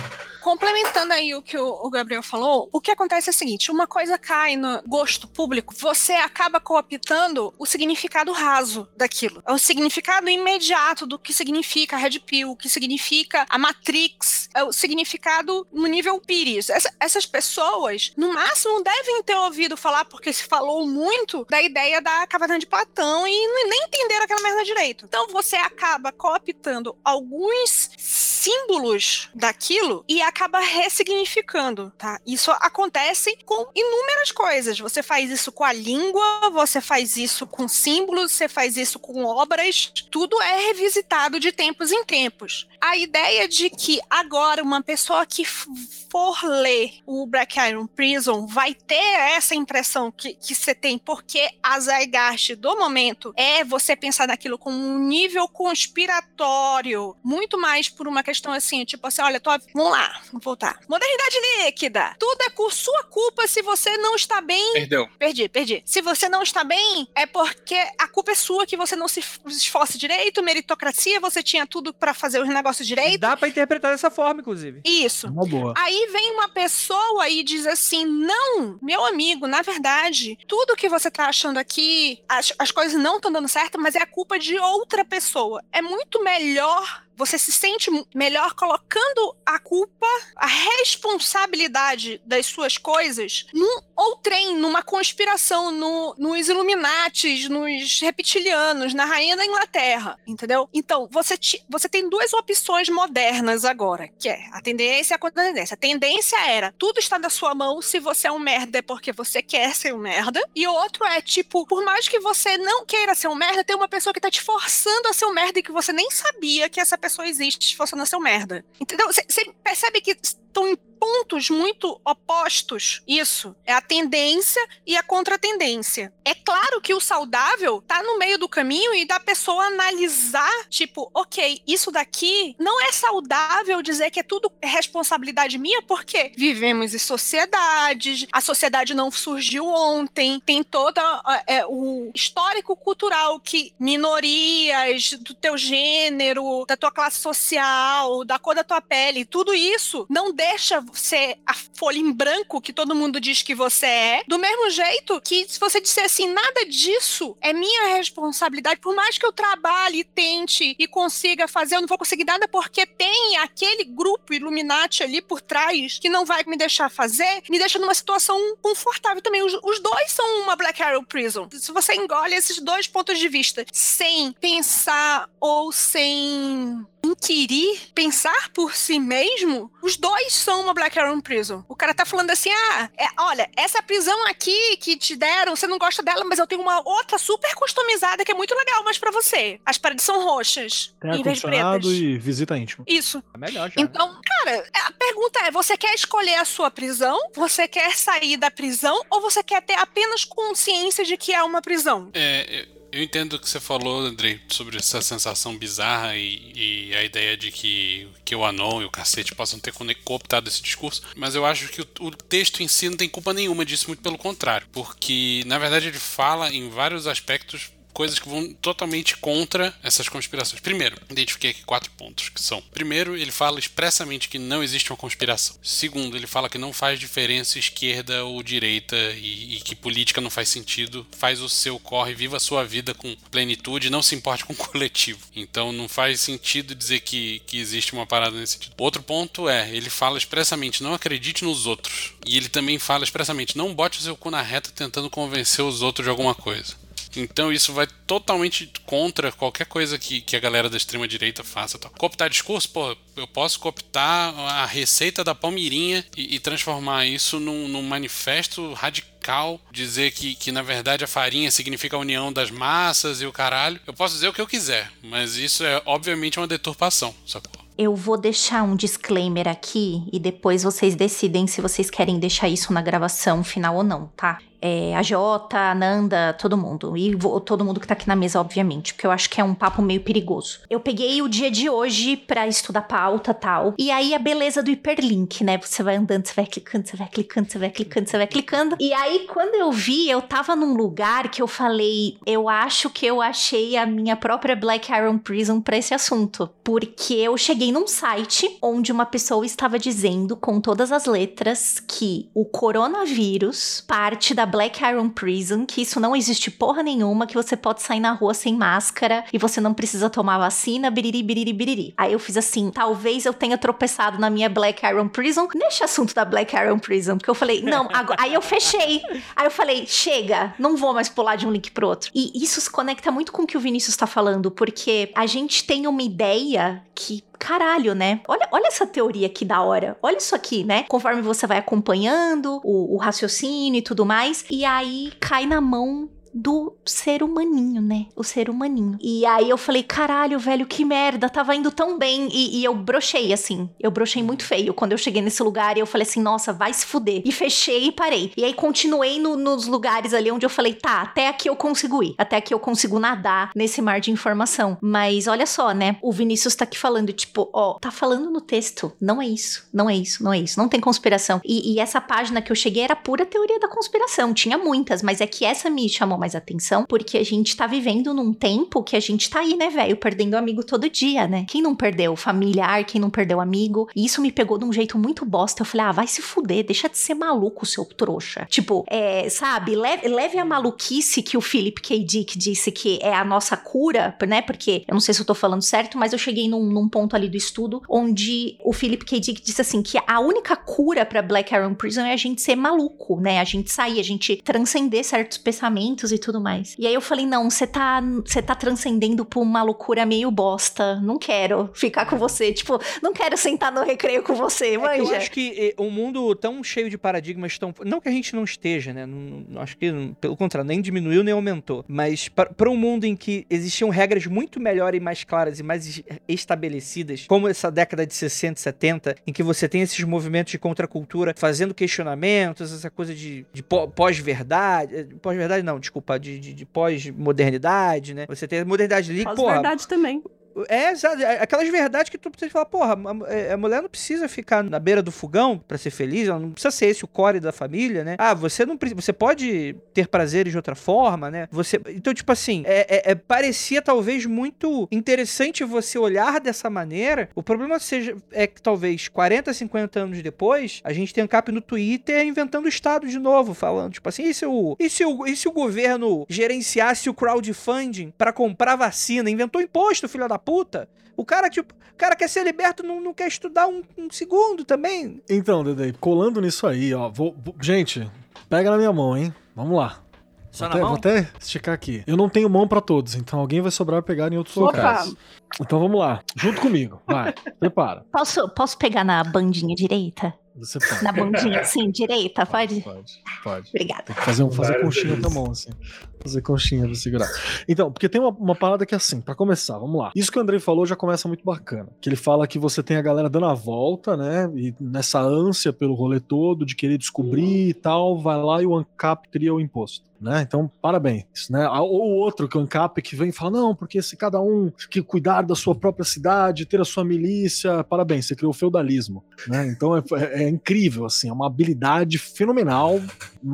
Complementando aí o que o Gabriel falou, o que acontece é o seguinte: uma coisa cai no gosto público, você acaba cooptando o significado raso daquilo. É o significado imediato do que significa a Red Pill, o que significa a Matrix, é o significado no nível Pires. Essa- essas pessoas, no máximo, devem ter ouvido falar, porque se falou muito, da ideia da caverna de Platão e nem entenderam aquela merda direito. Então você acaba cooptando alguns símbolos daquilo e acaba ressignificando, tá? Isso acontece com inúmeras coisas. Você faz isso com a língua, você faz isso com símbolos, você faz isso com obras, tudo é revisitado de tempos em tempos. A ideia de que agora uma pessoa que for ler o Black Iron Prison vai ter essa impressão que, que você tem, porque a Zygarde do momento é você pensar naquilo como um nível conspiratório, muito mais por uma questão assim, tipo assim, olha, tô, vamos lá, vamos voltar. Modernidade líquida, tudo é por sua culpa se você não está bem Perdeu. Perdi, perdi. Se você não está bem, é porque a culpa é sua que você não se esforça direito, meritocracia, você tinha tudo pra fazer os negócios direito. Dá pra interpretar dessa forma, inclusive. Isso. Uma boa. Aí vem uma pessoa e diz assim: não, meu amigo, na verdade, tudo que você tá achando aqui, as, as coisas não estão dando certo, mas é a culpa de outra pessoa. É muito melhor. Você se sente melhor colocando a culpa, a responsabilidade das suas coisas num outrem, numa conspiração, no, nos Illuminates, nos reptilianos, na rainha da Inglaterra, entendeu? Então, você, ti- você tem duas opções modernas agora, que é a tendência e a contratendência. A tendência era, tudo está na sua mão, se você é um merda é porque você quer ser um merda. E o outro é, tipo, por mais que você não queira ser um merda, tem uma pessoa que tá te forçando a ser um merda e que você nem sabia que essa pessoa existe te forçando a ser um merda. Entendeu? Você percebe que estão em pontos muito opostos. Isso é a tendência e a contratendência. É claro que o saudável tá no meio do caminho e da pessoa analisar, tipo, ok, isso daqui não é saudável dizer que é tudo responsabilidade minha, porque vivemos em sociedades, a sociedade não surgiu ontem, tem todo o histórico cultural que minorias do teu gênero, da tua classe social, da cor da tua pele, tudo isso não deixa ser a folha em branco que todo mundo diz que você é. Do mesmo jeito que se você disser assim, nada disso é minha responsabilidade, por mais que eu trabalhe, tente e consiga fazer, eu não vou conseguir nada porque tem aquele grupo Illuminati ali por trás que não vai me deixar fazer, me deixa numa situação confortável também. Os, os dois são uma Black Arrow Prison. Se você engole esses dois pontos de vista sem pensar ou sem inquirir, pensar por si mesmo, os dois são uma Black Arrow Prison. O cara tá falando assim: ah, é, olha, essa prisão aqui que te deram, você não gosta dela, mas eu tenho uma outra super customizada que é muito legal, mas pra você. As paredes são roxas, Tem em vez de pretas. e visita íntima. Isso. É melhor já. Então, cara, a pergunta é: você quer escolher a sua prisão? Você quer sair da prisão? Ou você quer ter apenas consciência de que é uma prisão? É, eu- eu entendo o que você falou, Andrei, sobre essa sensação bizarra e, e a ideia de que, que o Anon e o cacete possam ter cooptado esse discurso, mas eu acho que o, o texto em si não tem culpa nenhuma disso, muito pelo contrário, porque na verdade ele fala em vários aspectos coisas que vão totalmente contra essas conspirações. Primeiro, identifiquei aqui quatro pontos que são: primeiro, ele fala expressamente que não existe uma conspiração. Segundo, ele fala que não faz diferença esquerda ou direita e, e que política não faz sentido. Faz o seu corre, viva a sua vida com plenitude, não se importe com o coletivo. Então não faz sentido dizer que, que existe uma parada nesse sentido. Outro ponto é, ele fala expressamente não acredite nos outros. E ele também fala expressamente não bote o seu cu na reta tentando convencer os outros de alguma coisa. Então isso vai totalmente contra qualquer coisa que, que a galera da extrema direita faça. Tal. Cooptar discurso, pô, eu posso cooptar a receita da Palmirinha e, e transformar isso num, num manifesto radical, dizer que, que na verdade a farinha significa a união das massas e o caralho. Eu posso dizer o que eu quiser, mas isso é obviamente uma deturpação, sacou? Eu vou deixar um disclaimer aqui e depois vocês decidem se vocês querem deixar isso na gravação final ou não, tá? É, a Jota, a Nanda, todo mundo. E vo- todo mundo que tá aqui na mesa, obviamente, porque eu acho que é um papo meio perigoso. Eu peguei o dia de hoje pra estudar pauta tal. E aí a beleza do hiperlink, né? Você vai andando, você vai clicando, você vai clicando, você vai clicando, você vai clicando. E aí, quando eu vi, eu tava num lugar que eu falei, eu acho que eu achei a minha própria Black Iron Prison pra esse assunto. Porque eu cheguei num site onde uma pessoa estava dizendo com todas as letras que o coronavírus parte da Black Iron Prison, que isso não existe porra nenhuma, que você pode sair na rua sem máscara e você não precisa tomar vacina, biriri, biriri, biriri. Aí eu fiz assim, talvez eu tenha tropeçado na minha Black Iron Prison neste assunto da Black Iron Prison, porque eu falei, não, agora... aí eu fechei. Aí eu falei, chega, não vou mais pular de um link pro outro. E isso se conecta muito com o que o Vinícius tá falando, porque a gente tem uma ideia que caralho, né? Olha, olha essa teoria que da hora. Olha isso aqui, né? Conforme você vai acompanhando o, o raciocínio e tudo mais, e aí cai na mão do ser humaninho, né? O ser humaninho. E aí eu falei, caralho, velho, que merda, tava indo tão bem. E, e eu brochei, assim. Eu brochei muito feio. Quando eu cheguei nesse lugar, e eu falei assim, nossa, vai se fuder. E fechei e parei. E aí continuei no- nos lugares ali onde eu falei, tá, até aqui eu consigo ir. Até aqui eu consigo nadar nesse mar de informação. Mas olha só, né? O Vinícius tá aqui falando, tipo, ó, tá falando no texto. Não é isso, não é isso, não é isso. Não tem conspiração. E, e essa página que eu cheguei era pura teoria da conspiração. Tinha muitas, mas é que essa me chamou mais atenção, porque a gente tá vivendo num tempo que a gente tá aí, né, velho, perdendo amigo todo dia, né? Quem não perdeu familiar, quem não perdeu amigo? E isso me pegou de um jeito muito bosta. Eu falei, ah, vai se fuder, deixa de ser maluco, seu trouxa. Tipo, é, sabe, leve, leve a maluquice que o Philip K. Dick disse que é a nossa cura, né? Porque eu não sei se eu tô falando certo, mas eu cheguei num, num ponto ali do estudo onde o Philip K. Dick disse assim que a única cura pra Black Iron Prison é a gente ser maluco, né? A gente sair, a gente transcender certos pensamentos e tudo mais. E aí eu falei, não, você tá, você tá transcendendo pra uma loucura meio bosta. Não quero ficar com você. Tipo, não quero sentar no recreio com você, É que eu acho que eh, um mundo tão cheio de paradigmas, tão. Não que a gente não esteja, né? Não- acho que, pelo contrário, nem diminuiu nem aumentou. Mas para um mundo em que existiam regras muito melhores e mais claras e mais es- estabelecidas, como essa década de 60 e 70, em que você tem esses movimentos de contracultura fazendo questionamentos, essa coisa de, de pó- pós-verdade. eh, Pós-verdade, não, desculpa, de, de- de pós-modernidade, né? Você tem a modernidade ali, Faz porra, verdade também. É, exato. É Aquelas verdades que tu precisa falar, porra, a, é, a mulher não precisa ficar na beira do fogão pra ser feliz, ela não precisa ser esse o core da família, né? Ah, você não você pode ter prazeres de outra forma, né? Você, então, tipo assim, é, é- é- parecia talvez muito interessante você olhar dessa maneira. O problema seja é que talvez 40, 50 anos depois, a gente tem um cap no Twitter inventando o Estado de novo, falando, tipo assim, e se o, e se o, e se o governo gerenciasse o crowdfunding pra comprar vacina? Inventou imposto, filho da puta. O cara, tipo, o cara quer ser liberto, não, não quer estudar um, um segundo também. Então, Dede, colando nisso aí, ó. vou- vou- gente, pega na minha mão, hein? Vamos lá. Só Vou na até, mão? vou até esticar aqui. Eu não tenho mão pra todos, então alguém vai sobrar pra pegar em outros Opa! locais. Então vamos lá. Junto comigo. Vai. Prepara. Posso, posso pegar na bandinha direita? Você pode. Na bandinha, assim, direita? Pode? Pode. Pode. Obrigada. Tem que fazer, um, fazer conchinha com a mão, assim. Fazer conchinha pra segurar. Então, porque tem uma, uma parada que é assim, pra começar, vamos lá. Isso que o Andrei falou já começa muito bacana. Que ele fala que você tem a galera dando a volta, né? E nessa ânsia pelo rolê todo, de querer descobrir e tal, vai lá e o ANCAP cria o imposto. Né? Então, parabéns. Né? Ou outro, que ANCAP, que vem e fala: não, porque se cada um que cuidar da sua própria cidade, ter a sua milícia, parabéns, você criou o feudalismo. Né? Então é, é- é incrível, assim, é uma habilidade fenomenal,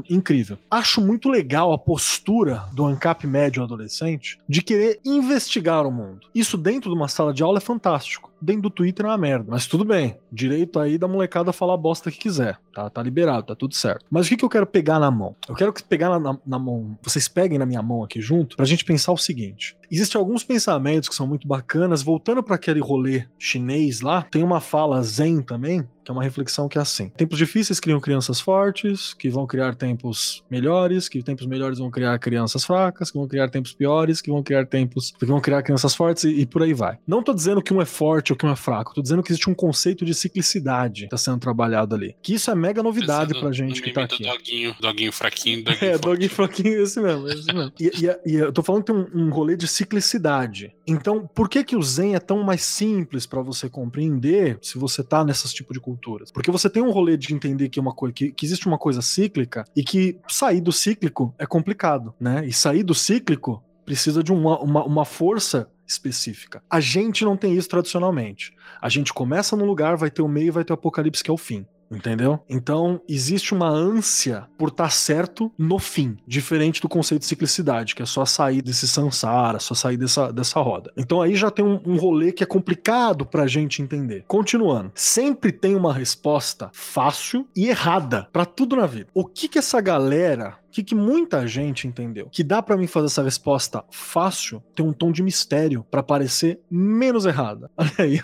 incrível. Acho muito legal a postura do ANCAP médio adolescente de querer investigar o mundo. Isso dentro de uma sala de aula é fantástico. Dentro do Twitter é uma merda. Mas tudo bem. Direito aí da molecada falar a bosta que quiser. Tá, tá liberado, tá tudo certo. Mas o que, que eu quero pegar na mão? Eu quero que pegar na, na- na mão. Vocês peguem na minha mão aqui junto pra gente pensar o seguinte. Existem alguns pensamentos que são muito bacanas. Voltando para aquele rolê chinês lá, tem uma fala zen também, que é uma reflexão que é assim: tempos difíceis criam crianças fortes, que vão criar tempos melhores, que tempos melhores vão criar crianças fracas, que vão criar tempos piores, que vão criar tempos que vão criar crianças fortes e, e por aí vai. Não tô dizendo que um é forte ou que um é fraco, tô dizendo que existe um conceito de ciclicidade que tá sendo trabalhado ali. Que isso é mega novidade Pensando pra gente que tá aqui. Doguinho, doguinho fraquinho, doguinho É, forte. dog fraquinho, esse mesmo, esse mesmo. E, e- e eu tô falando que tem um, um rolê de ciclicidade. Então, por que que o Zen é tão mais simples para você compreender se você tá nessas tipo de culturas? Porque você tem um rolê de entender que, é uma que, que existe uma coisa cíclica e que sair do cíclico é complicado, né? E sair do cíclico precisa de uma, uma, uma força específica. A gente não tem isso tradicionalmente. A gente começa num lugar, vai ter o meio vai ter o apocalipse que é o fim. Entendeu? Então, existe uma ânsia por estar tá certo no fim, diferente do conceito de ciclicidade, que é só sair desse samsara, só sair dessa, dessa roda. Então, aí já tem um, um rolê que é complicado pra gente entender. Continuando, sempre tem uma resposta fácil e errada para tudo na vida. O que que essa galera que, que muita gente entendeu? Que dá para mim fazer essa resposta fácil, ter um tom de mistério para parecer menos errada. Olha aí,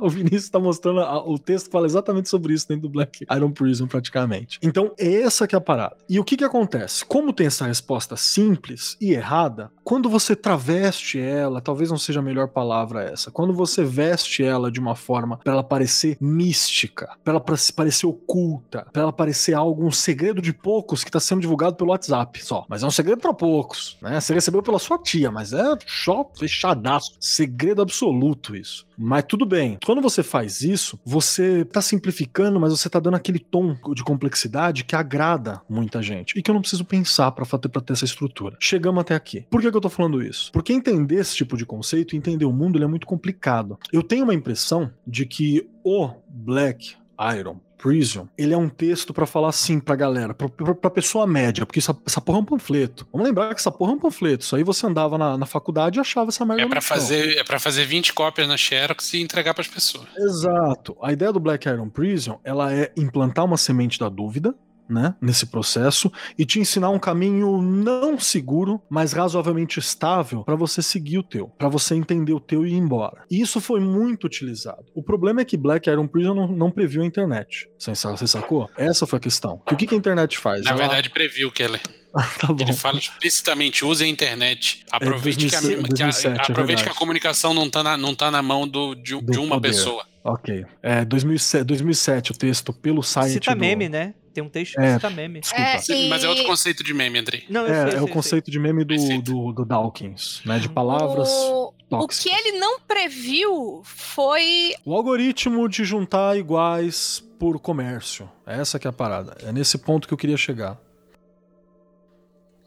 o Vinícius tá mostrando a, o texto fala exatamente sobre isso dentro do Black Iron Prison, praticamente. Então, essa que é a parada. E o que que acontece? Como tem essa resposta simples e errada, quando você traveste ela, talvez não seja a melhor palavra essa, quando você veste ela de uma forma para ela parecer mística, para ela parecer oculta, para ela parecer algo, um segredo de poucos que está sendo divulgado pelo WhatsApp só. Mas é um segredo para poucos, né? Você recebeu pela sua tia, mas é só fechadaço. Segredo absoluto isso. Mas tudo bem. Quando você faz isso, você tá simplificando, mas você tá dando aquele tom de complexidade que agrada muita gente e que eu não preciso pensar para ter, ter essa estrutura. Chegamos até aqui. Por que, que eu tô falando isso? Porque entender esse tipo de conceito, entender o mundo, ele é muito complicado. Eu tenho uma impressão de que o Black Iron Prison, ele é um texto para falar assim pra galera, pra, pra, pra pessoa média, porque essa, essa, porra é um panfleto. Vamos lembrar que essa porra é um panfleto. Isso aí você andava na, na faculdade e achava essa merda. É para fazer, é para fazer 20 cópias na Xerox e entregar para as pessoas. Exato. A ideia do Black Iron Prison, ela é implantar uma semente da dúvida, né, nesse processo e te ensinar um caminho não seguro, mas razoavelmente estável para você seguir o teu, para você entender o teu e ir embora. E isso foi muito utilizado. O problema é que Black Iron Prison não, não previu a internet. Você, sacou? Essa foi a questão. o que, que a internet faz? Na Ela... verdade, previu, Keller. tá Ele fala explicitamente, use a internet. Aproveite, é, 2007, que, a, 2007, que, a, aproveite é que a comunicação não tá na, não tá na mão do, de, do de uma poder. pessoa. Ok. É 2007, 2007 o texto pelo site. Cita do... meme, né? Tem um texto que é, cita meme. Desculpa. É, e... Mas é outro conceito de meme, Andrei. Não, é, sei, é sei, o conceito sei. de meme do, do, do, Dawkins, né? De palavras. O... o que ele não previu foi. O algoritmo de juntar iguais por comércio. Essa que é a parada. É nesse ponto que eu queria chegar.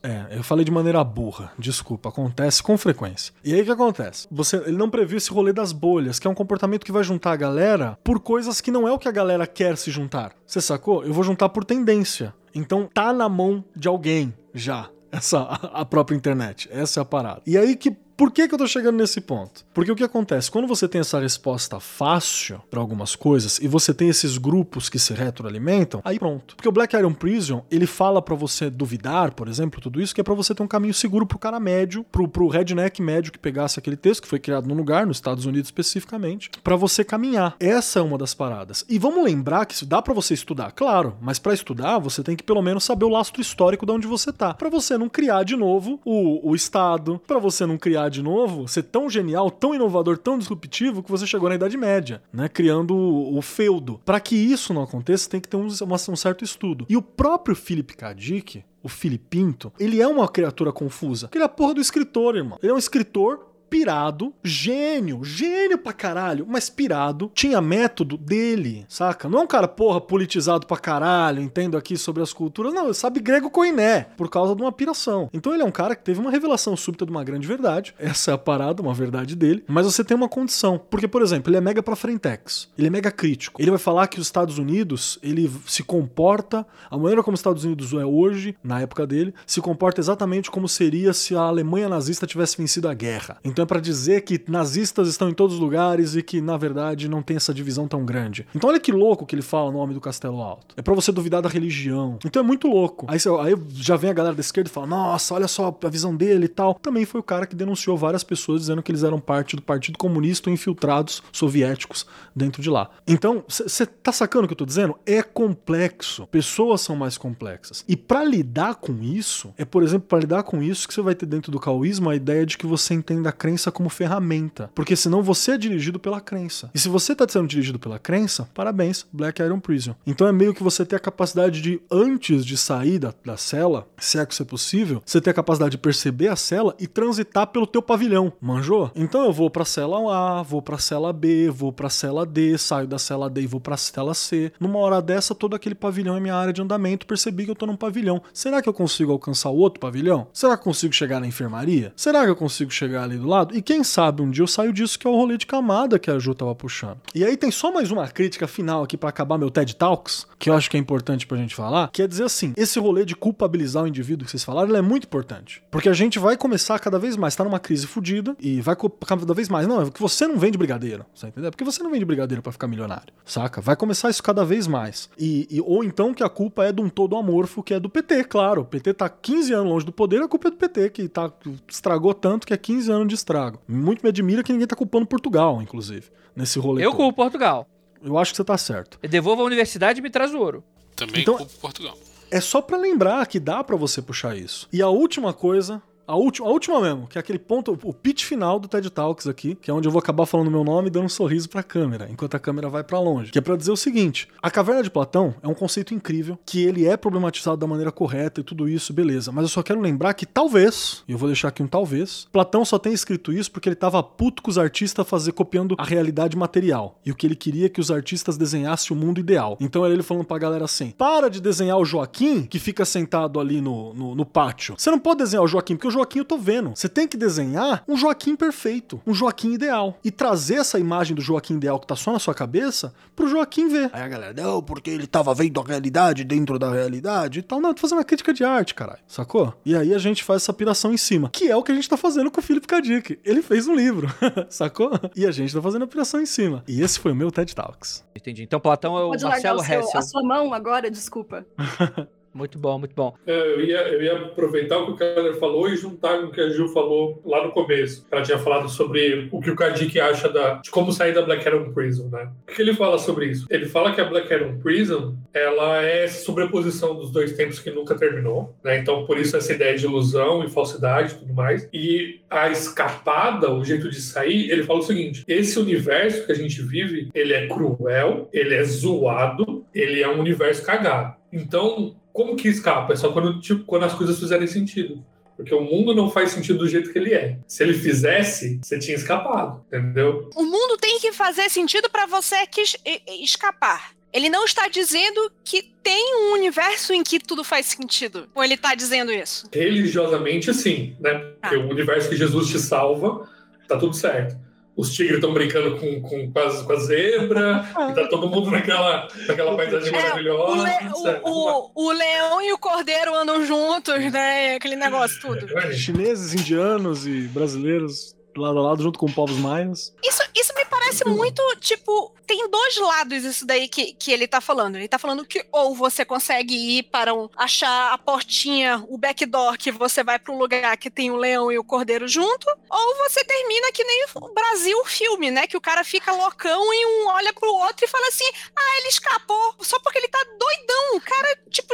É, eu falei de maneira burra, desculpa, acontece com frequência. E aí o que acontece? Você, ele não previu esse rolê das bolhas, que é um comportamento que vai juntar a galera por coisas que não é o que a galera quer se juntar. Você sacou? Eu vou juntar por tendência. Então tá na mão de alguém já essa a própria internet. Essa é a parada. E aí que por que, que eu tô chegando nesse ponto? Porque o que acontece? Quando você tem essa resposta fácil para algumas coisas e você tem esses grupos que se retroalimentam, aí pronto. Porque o Black Iron Prison, ele fala para você duvidar, por exemplo, tudo isso, que é para você ter um caminho seguro pro cara médio, pro, pro redneck médio que pegasse aquele texto, que foi criado num lugar, nos Estados Unidos especificamente, para você caminhar. Essa é uma das paradas. E vamos lembrar que isso dá para você estudar, claro, mas para estudar você tem que pelo menos saber o lastro histórico de onde você tá, para você não criar de novo o, o Estado, para você não criar de novo, ser tão genial, tão inovador, tão disruptivo que você chegou na Idade Média, né? Criando o, o feudo. Para que isso não aconteça, tem que ter um, um certo estudo. E o próprio Philip K. Dick, o Filipinto, ele é uma criatura confusa. Ele é a porra do escritor, irmão. Ele é um escritor pirado, gênio, gênio pra caralho, mas pirado, tinha método dele, saca? Não é um cara, porra, politizado pra caralho, entendo aqui sobre as culturas, não, ele sabe grego coiné, por causa de uma piração. Então ele é um cara que teve uma revelação súbita de uma grande verdade, essa é a parada, uma verdade dele, mas você tem uma condição, porque, por exemplo, ele é mega pra frentex, ele é mega crítico, ele vai falar que os Estados Unidos, ele se comporta, a maneira como os Estados Unidos é hoje, na época dele, se comporta exatamente como seria se a Alemanha nazista tivesse vencido a guerra. Então então é para dizer que nazistas estão em todos os lugares e que, na verdade, não tem essa divisão tão grande. Então olha que louco que ele fala no Homem do Castelo Alto. É para você duvidar da religião. Então é muito louco. Aí, aí já vem a galera da esquerda e fala: Nossa, olha só a visão dele e tal. Também foi o cara que denunciou várias pessoas dizendo que eles eram parte do Partido Comunista ou infiltrados soviéticos dentro de lá. Então, você tá sacando o que eu tô dizendo? É complexo. Pessoas são mais complexas. E para lidar com isso, é, por exemplo, para lidar com isso que você vai ter dentro do caoísmo a ideia de que você entenda a crença crença como ferramenta. Porque senão você é dirigido pela crença. E se você tá sendo dirigido pela crença, parabéns, Black Iron Prison. Então é meio que você ter a capacidade de, antes de sair da, da cela, se é que isso é possível, você ter a capacidade de perceber a cela e transitar pelo teu pavilhão. Manjou? Então eu vou pra cela A, vou pra cela B, vou pra cela D, saio da cela D e vou pra cela C. Numa hora dessa, todo aquele pavilhão é minha área de andamento, percebi que eu tô num pavilhão. Será que eu consigo alcançar o outro pavilhão? Será que eu consigo chegar na enfermaria? Será que eu consigo chegar ali do lado? E quem sabe um dia eu saio disso que é o rolê de camada que a Ju tava puxando. E aí tem só mais uma crítica final aqui pra acabar meu TED Talks, que eu acho que é importante pra gente falar, que é dizer assim, esse rolê de culpabilizar o indivíduo que vocês falaram, é muito importante. Porque a gente vai começar cada vez mais, tá numa crise fodida, e vai cada vez mais, não, é que você não vende brigadeiro, você entendeu? Porque você não vende brigadeiro pra ficar milionário, saca? Vai começar isso cada vez mais. E, e- ou então que a culpa é de um todo amorfo, que é do PT, claro. O PT tá 15 anos longe do poder, a culpa é do PT, que tá, estragou tanto que é 15 anos de estrago. Muito me admira que ninguém tá culpando Portugal, inclusive, nesse rolê Eu todo. culpo Portugal. Eu acho que você tá certo. Eu devolvo a universidade e me traz o ouro. Também Então- culpo Portugal. É só pra lembrar que dá pra você puxar isso. E a última coisa, a última, a última mesmo, que é aquele ponto, o pitch final do TED Talks aqui, que é onde eu vou acabar falando meu nome e dando um sorriso pra câmera, enquanto a câmera vai pra longe. Que é pra dizer o seguinte: a caverna de Platão é um conceito incrível, que ele é problematizado da maneira correta e tudo isso, beleza. Mas eu só quero lembrar que talvez, e eu vou deixar aqui um talvez, Platão só tenha escrito isso porque ele tava puto com os artistas fazer copiando a realidade material. E o que ele queria é que os artistas desenhassem o mundo ideal. Então era ele falando pra galera assim: para de desenhar o Joaquim, que fica sentado ali no, no, no pátio. Você não pode desenhar o Joaquim, porque o Joaquim eu tô vendo. Você tem que desenhar um Joaquim perfeito, um Joaquim ideal. E trazer essa imagem do Joaquim ideal que tá só na sua cabeça pro Joaquim ver. Aí a galera, não, porque ele tava vendo a realidade dentro da realidade e tal. Não, eu tô fazendo uma crítica de arte, caralho. Sacou? E aí a gente faz essa piração em cima. Que é o que a gente tá fazendo com o Philip K. Dick. Ele fez um livro, sacou? E a gente tá fazendo a piração em cima. E esse foi o meu TED Talks. Entendi. Então Platão é o Pode largar Marcelo o seu, Hessel. a sua mão agora, desculpa. Muito bom, muito bom. É, eu, ia, eu ia aproveitar o que o Keller falou e juntar com o que a Gil falou lá no começo. Ela tinha falado sobre o que o Kadik acha da, de como sair da Black Iron Prison, né? O que ele fala sobre isso? Ele fala que a Black Iron Prison ela é sobreposição dos dois tempos que nunca terminou, né? Então, por isso essa ideia de ilusão e falsidade e tudo mais. E a escapada, o jeito de sair, ele fala o seguinte: esse universo que a gente vive, ele é cruel, ele é zoado, ele é um universo cagado. Então, como que escapa? É só quando, tipo, quando as coisas fizerem sentido. Porque o mundo não faz sentido do jeito que ele é. Se ele fizesse, você tinha escapado, entendeu? O mundo tem que fazer sentido para você que es- escapar. Ele não está dizendo que tem um universo em que tudo faz sentido. Ou ele está dizendo isso? Religiosamente, sim, né? Porque o universo que Jesus te salva, tá tudo certo. Os tigres estão brincando com, com, com, as- com a zebra, e tá todo mundo naquela, naquela paisagem É, O, maravilhosa. le- tudo certo. o- o- o leão e o cordeiro andam juntos, né? Aquele negócio tudo. Chineses, indianos e brasileiros lado a lado junto com povos maias. Isso, isso me parece muito, tipo, tem dois lados isso daí que, que ele tá falando. Ele tá falando que ou você consegue ir para um, achar a portinha, o backdoor, que você vai para um lugar que tem o leão e o cordeiro junto, ou você termina que nem o Brasil filme, né? Que o cara fica loucão e um olha pro outro e fala assim: ah, ele escapou, só porque ele tá doidão. O cara, tipo,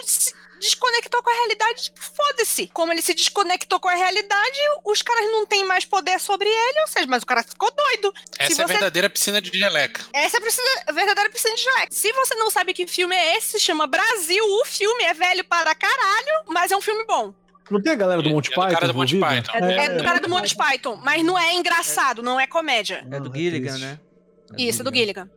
desconectou com a realidade, tipo, foda-se. Como ele se desconectou com a realidade, os caras não têm mais poder sobre ele, ou seja, mas o cara ficou doido. Essa Se é a você- verdadeira piscina de geleca. essa é a verdadeira piscina de geleca. Se você não sabe que filme é esse, se chama Brasil. O filme é velho para caralho, mas é um filme bom. Não tem a galera do É Monty do Python? cara do Monty? Python. É, do cara do Monty Python, mas não é engraçado, não é comédia. É do Gilligan, triste. né? Isso, é do Gilligan.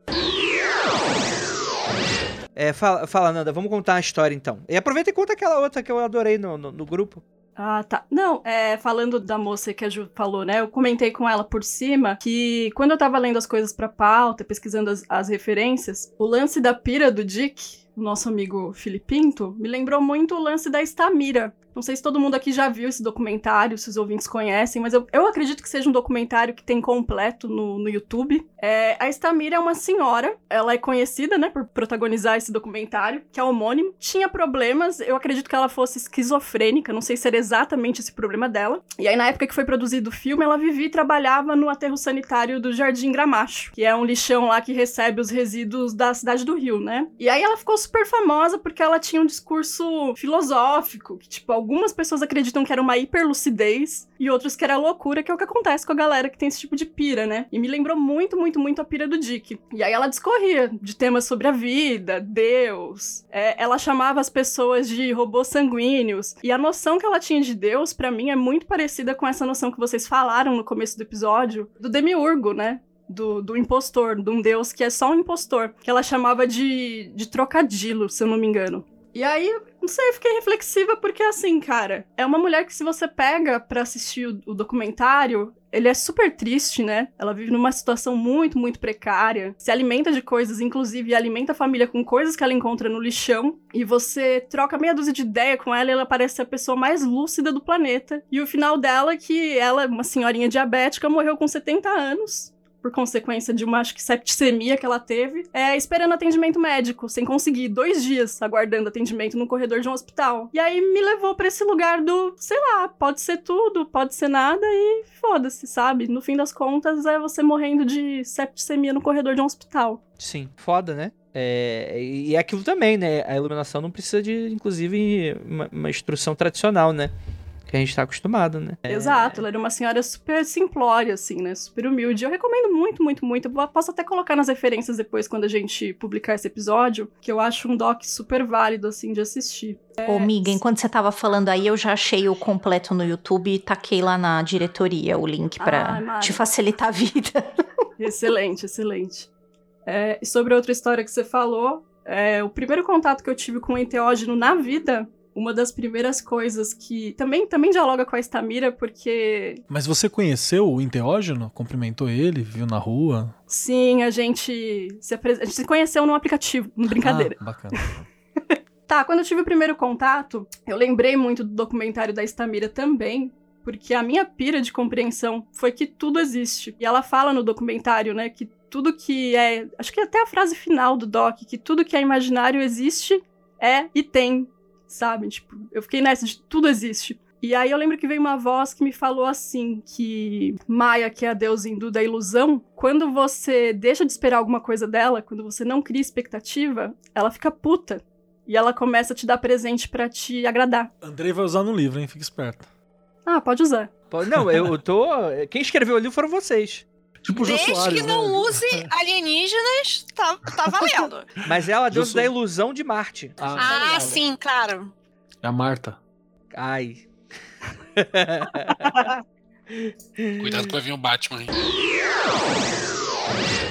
É, fala, fala, Nanda, vamos contar a história então. E aproveita e conta aquela outra que eu adorei no, no, no grupo. Ah, tá. Não, é, falando da moça que a Ju falou, né? Eu comentei com ela por cima que quando eu tava lendo as coisas pra pauta, pesquisando as, as referências, o lance da pira do Dick, o nosso amigo Filipinto, me lembrou muito o lance da Estamira. Não sei se todo mundo aqui já viu esse documentário, se os ouvintes conhecem, mas eu, eu acredito que seja um documentário que tem completo no, no YouTube. É, a Estamira é uma senhora, ela é conhecida, né, por protagonizar esse documentário, que é homônimo. Tinha problemas, eu acredito que ela fosse esquizofrênica, não sei se era exatamente esse problema dela. E aí, na época que foi produzido o filme, ela vivia e trabalhava no aterro sanitário do Jardim Gramacho, que é um lixão lá que recebe os resíduos da cidade do Rio, né? E aí ela ficou super famosa porque ela tinha um discurso filosófico, que, tipo, algumas pessoas acreditam que era uma hiperlucidez e outros que era loucura, que é o que acontece com a galera que tem esse tipo de pira, né? E me lembrou muito, muito, muito a pira do Dick. E aí ela discorria de temas sobre a vida, Deus. É, ela chamava as pessoas de robôs sanguíneos. E a noção que ela tinha de Deus, para mim, é muito parecida com essa noção que vocês falaram no começo do episódio, do demiurgo, né? do, do impostor, de um deus que é só um impostor, que ela chamava de, de trocadilo, se eu não me engano. E aí, não sei, fiquei reflexiva porque, assim, cara, é uma mulher que se você pega para assistir o, o, documentário, ele é super triste, né? Ela vive numa situação muito, muito precária, se alimenta de coisas, inclusive alimenta a família com coisas que ela encontra no lixão, e você troca meia dúzia de ideia com ela e ela parece a pessoa mais lúcida do planeta. E o final dela é que ela, uma senhorinha diabética, morreu com 70 anos, por consequência de uma, acho que, septicemia que ela teve, é, esperando atendimento médico, sem conseguir, dois dias aguardando atendimento no corredor de um hospital. E aí me levou para esse lugar do, sei lá, pode ser tudo, pode ser nada e foda-se, sabe? No fim das contas, é você morrendo de septicemia no corredor de um hospital. Sim, foda, né? É, e é aquilo também, né? A iluminação não precisa de, inclusive, uma, uma instrução tradicional, né? Que a gente tá acostumado, né? É. Exato, ela era uma senhora super simplória, assim, né? Super humilde. Eu recomendo muito, muito, muito. Eu posso até colocar nas referências depois, quando a gente publicar esse episódio, que eu acho um doc super válido, assim, de assistir. Ô, Miga, enquanto você tava falando aí, eu já achei o completo no YouTube e taquei lá na diretoria o link para ah, te facilitar a vida. excelente, excelente. É, e sobre outra história que você falou, é, o primeiro contato que eu tive com o enteógeno na vida uma das primeiras coisas que também, também dialoga com a Estamira, porque. Mas você conheceu o enteógeno? Cumprimentou ele? Viu na rua? Sim, a gente se, apres... a gente se conheceu num aplicativo, no brincadeira. Ah, bacana. tá, quando eu tive o primeiro contato, eu lembrei muito do documentário da Estamira também, porque a minha pira de compreensão foi que tudo existe. E ela fala no documentário, né, que tudo que é. Acho que até a frase final do doc, que tudo que é imaginário existe, é e tem sabe? Tipo, eu fiquei nessa de tudo existe. E aí eu lembro que veio uma voz que me falou assim, que Maia, que é a deusa hindu da ilusão, quando você deixa de esperar alguma coisa dela, quando você não cria expectativa, ela fica puta. E ela começa a te dar presente para te agradar. Andrei vai usar no livro, hein? Fica esperto. Ah, pode usar. Não, eu tô. Quem escreveu o livro foram vocês. Tipo Desde Soares, que não né? use alienígenas, tá, tá valendo. Mas ela é deusa da ilusão de Marte. Ah, tá ah sim, claro. É a Marta. Ai. Cuidado que vai vir o Batman, hein?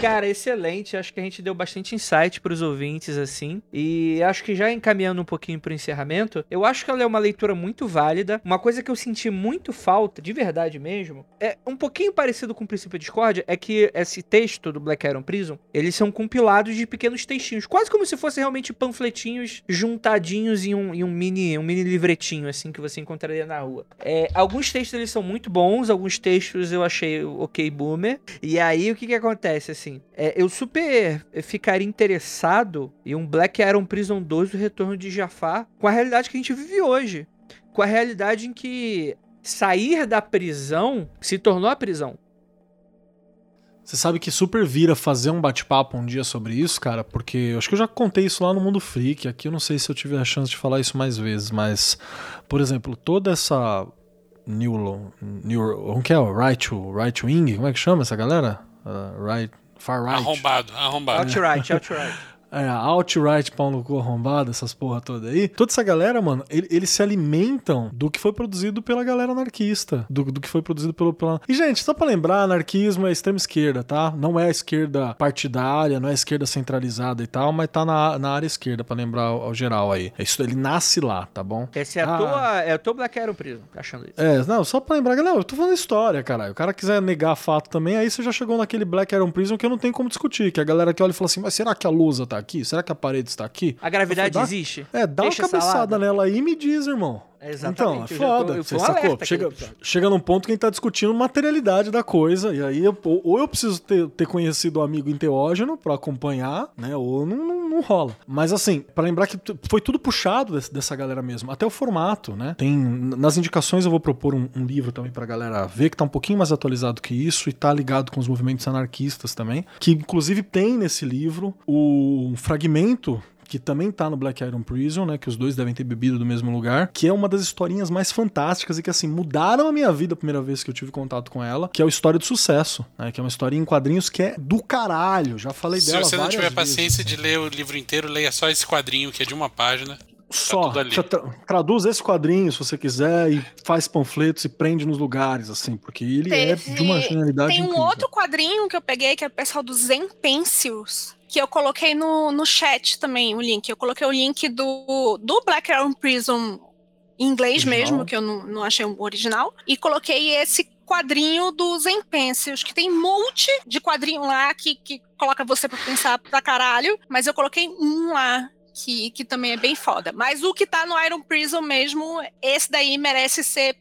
Cara, excelente. Acho que a gente deu bastante insight para os ouvintes, assim. E acho que já encaminhando um pouquinho pro encerramento, eu acho que ela é uma leitura muito válida. Uma coisa que eu senti muito falta, de verdade mesmo, é um pouquinho parecido com o princípio discórdia, é que esse texto do Black Iron Prison, eles são compilados de pequenos textinhos, quase como se fossem realmente panfletinhos juntadinhos em um, em um mini um mini livretinho, assim, que você encontraria na rua. É, alguns textos eles são muito bons, alguns textos eu achei ok boomer. E aí o que que acontece, assim? Assim, é, eu super ficaria interessado em um Black Iron Prison 2, o retorno de Jafar, com a realidade que a gente vive hoje. Com a realidade em que sair da prisão se tornou a prisão. Você sabe que super vira fazer um bate-papo um dia sobre isso, cara, porque eu acho que eu já contei isso lá no Mundo Freak. Aqui eu não sei se eu tive a chance de falar isso mais vezes, mas, por exemplo, toda essa New, new como que é? Right, right Wing? Como é que chama essa galera? Uh, right, Far right. Arrombado, arrombado. Outright, outright. É, outright, pau no cu arrombado, essas porra toda aí. Toda essa galera, mano, ele, eles se alimentam do que foi produzido pela galera anarquista. Do, do que foi produzido pelo. Pela... E, gente, só pra lembrar, anarquismo é extrema esquerda, tá? Não é a esquerda partidária, não é a esquerda centralizada e tal, mas tá na, na área esquerda, pra lembrar ao, ao geral aí. É isso, ele nasce lá, tá bom? Esse é ah, a tua. É o teu Black Arrow preso, achando isso. É, não, só pra lembrar, não, eu tô falando história, caralho. O cara quiser negar fato também, aí você já chegou naquele Black Arrow Prison que eu não tenho como discutir. Que a galera que olha e fala assim, mas será que a Lusa tá aqui? Será que a parede está aqui? A gravidade falei, existe? É, dá Deixa uma cabeçada nela aí e me diz, irmão. Exatamente. Então, é foda. Tô, você sacou? Chega, chega num ponto que a gente tá discutindo materialidade da coisa, e aí eu, ou eu preciso ter, ter conhecido o amigo enteógeno para acompanhar, né? Ou não, não, não, rola. Mas assim, para lembrar que foi tudo puxado desse, dessa galera mesmo, até o formato, né? Tem nas indicações eu vou propor um, um livro também pra galera ver que tá um pouquinho mais atualizado que isso e tá ligado com os movimentos anarquistas também, que inclusive tem nesse livro o um fragmento que também tá no Black Iron Prison, né? Que os dois devem ter bebido do mesmo lugar, que é uma das historinhas mais fantásticas e que, assim, mudaram a minha vida a primeira vez que eu tive contato com ela, que é o História do Sucesso, né? Que é uma história em quadrinhos que é do caralho. Já falei Se dela você não tiver vezes, paciência assim. de ler o livro inteiro, leia só esse quadrinho que é de uma página. Só, ali. já tra- traduz esse quadrinho se você quiser e faz panfletos e prende nos lugares, assim, porque ele é Teve- de uma genialidade Tem um incrível. outro quadrinho que eu peguei, que é o pessoal do Zen Pencils, que eu coloquei no, no chat também, o link. Eu coloquei o link do, do Black Iron Prison em inglês Original. mesmo, que eu não, não achei o original. E coloquei esse quadrinho do Zen Pencils, que tem um monte de quadrinho lá que, que coloca você pra pensar pra caralho, mas eu coloquei um lá. Que, que também é bem foda. Mas o que tá no Iron Prison mesmo, esse daí merece ser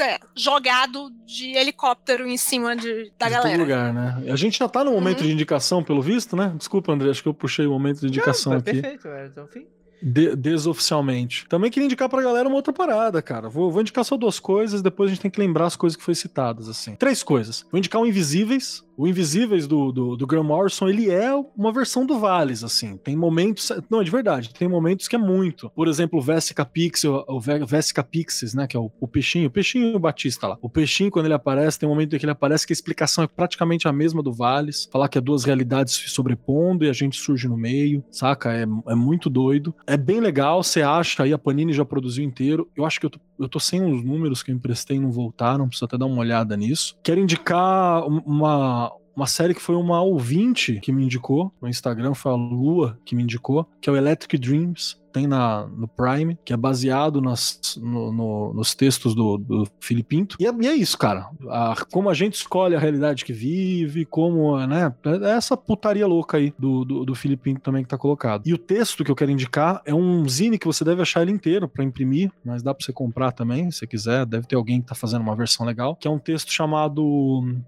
lá, jogado de helicóptero em cima de, da de todo galera. lugar, né? A gente já tá no momento Uhum. de indicação, pelo visto, né? Desculpa, André, acho que eu puxei o momento de indicação Não, aqui. Perfeito, é, então, enfim. de- desoficialmente. Também queria indicar pra galera uma outra parada, cara. Vou, vou indicar só duas coisas, depois a gente tem que lembrar as coisas que foi citadas, assim. Três coisas. Vou indicar o Invisíveis. O Invisíveis do, do, do Graham Morrison, ele é uma versão do Vales, assim. Tem momentos... Não, de verdade. Tem momentos que é muito. Por exemplo, o Vesica Pixel, o Ve- Vesica Pixis, né, que é o, o peixinho. O peixinho Batista lá. O peixinho, quando ele aparece, tem um momento em que ele aparece que a explicação é praticamente a mesma do Vales. Falar que é duas realidades se sobrepondo e a gente surge no meio, saca? É, é muito doido. É bem legal, você acha aí, a Panini já produziu inteiro. Eu acho que eu tô, eu tô sem os números que eu emprestei, não voltaram, preciso até dar uma olhada nisso. Quero indicar um- uma, uma série que foi uma ouvinte que me indicou no Instagram, foi a Lua que me indicou, que é o Electric Dreams. Tem na, no Prime, que é baseado nas, no- no- nos textos do, do Filipinto. E é, e é isso, cara. A- como a gente escolhe a realidade que vive, como, né? É essa putaria louca aí do, do, do Filipinto também que tá colocado. E o texto que eu quero indicar é um zine que você deve achar ele inteiro pra imprimir, mas dá pra você comprar também, se quiser. Deve ter alguém que tá fazendo uma versão legal. Que é um texto chamado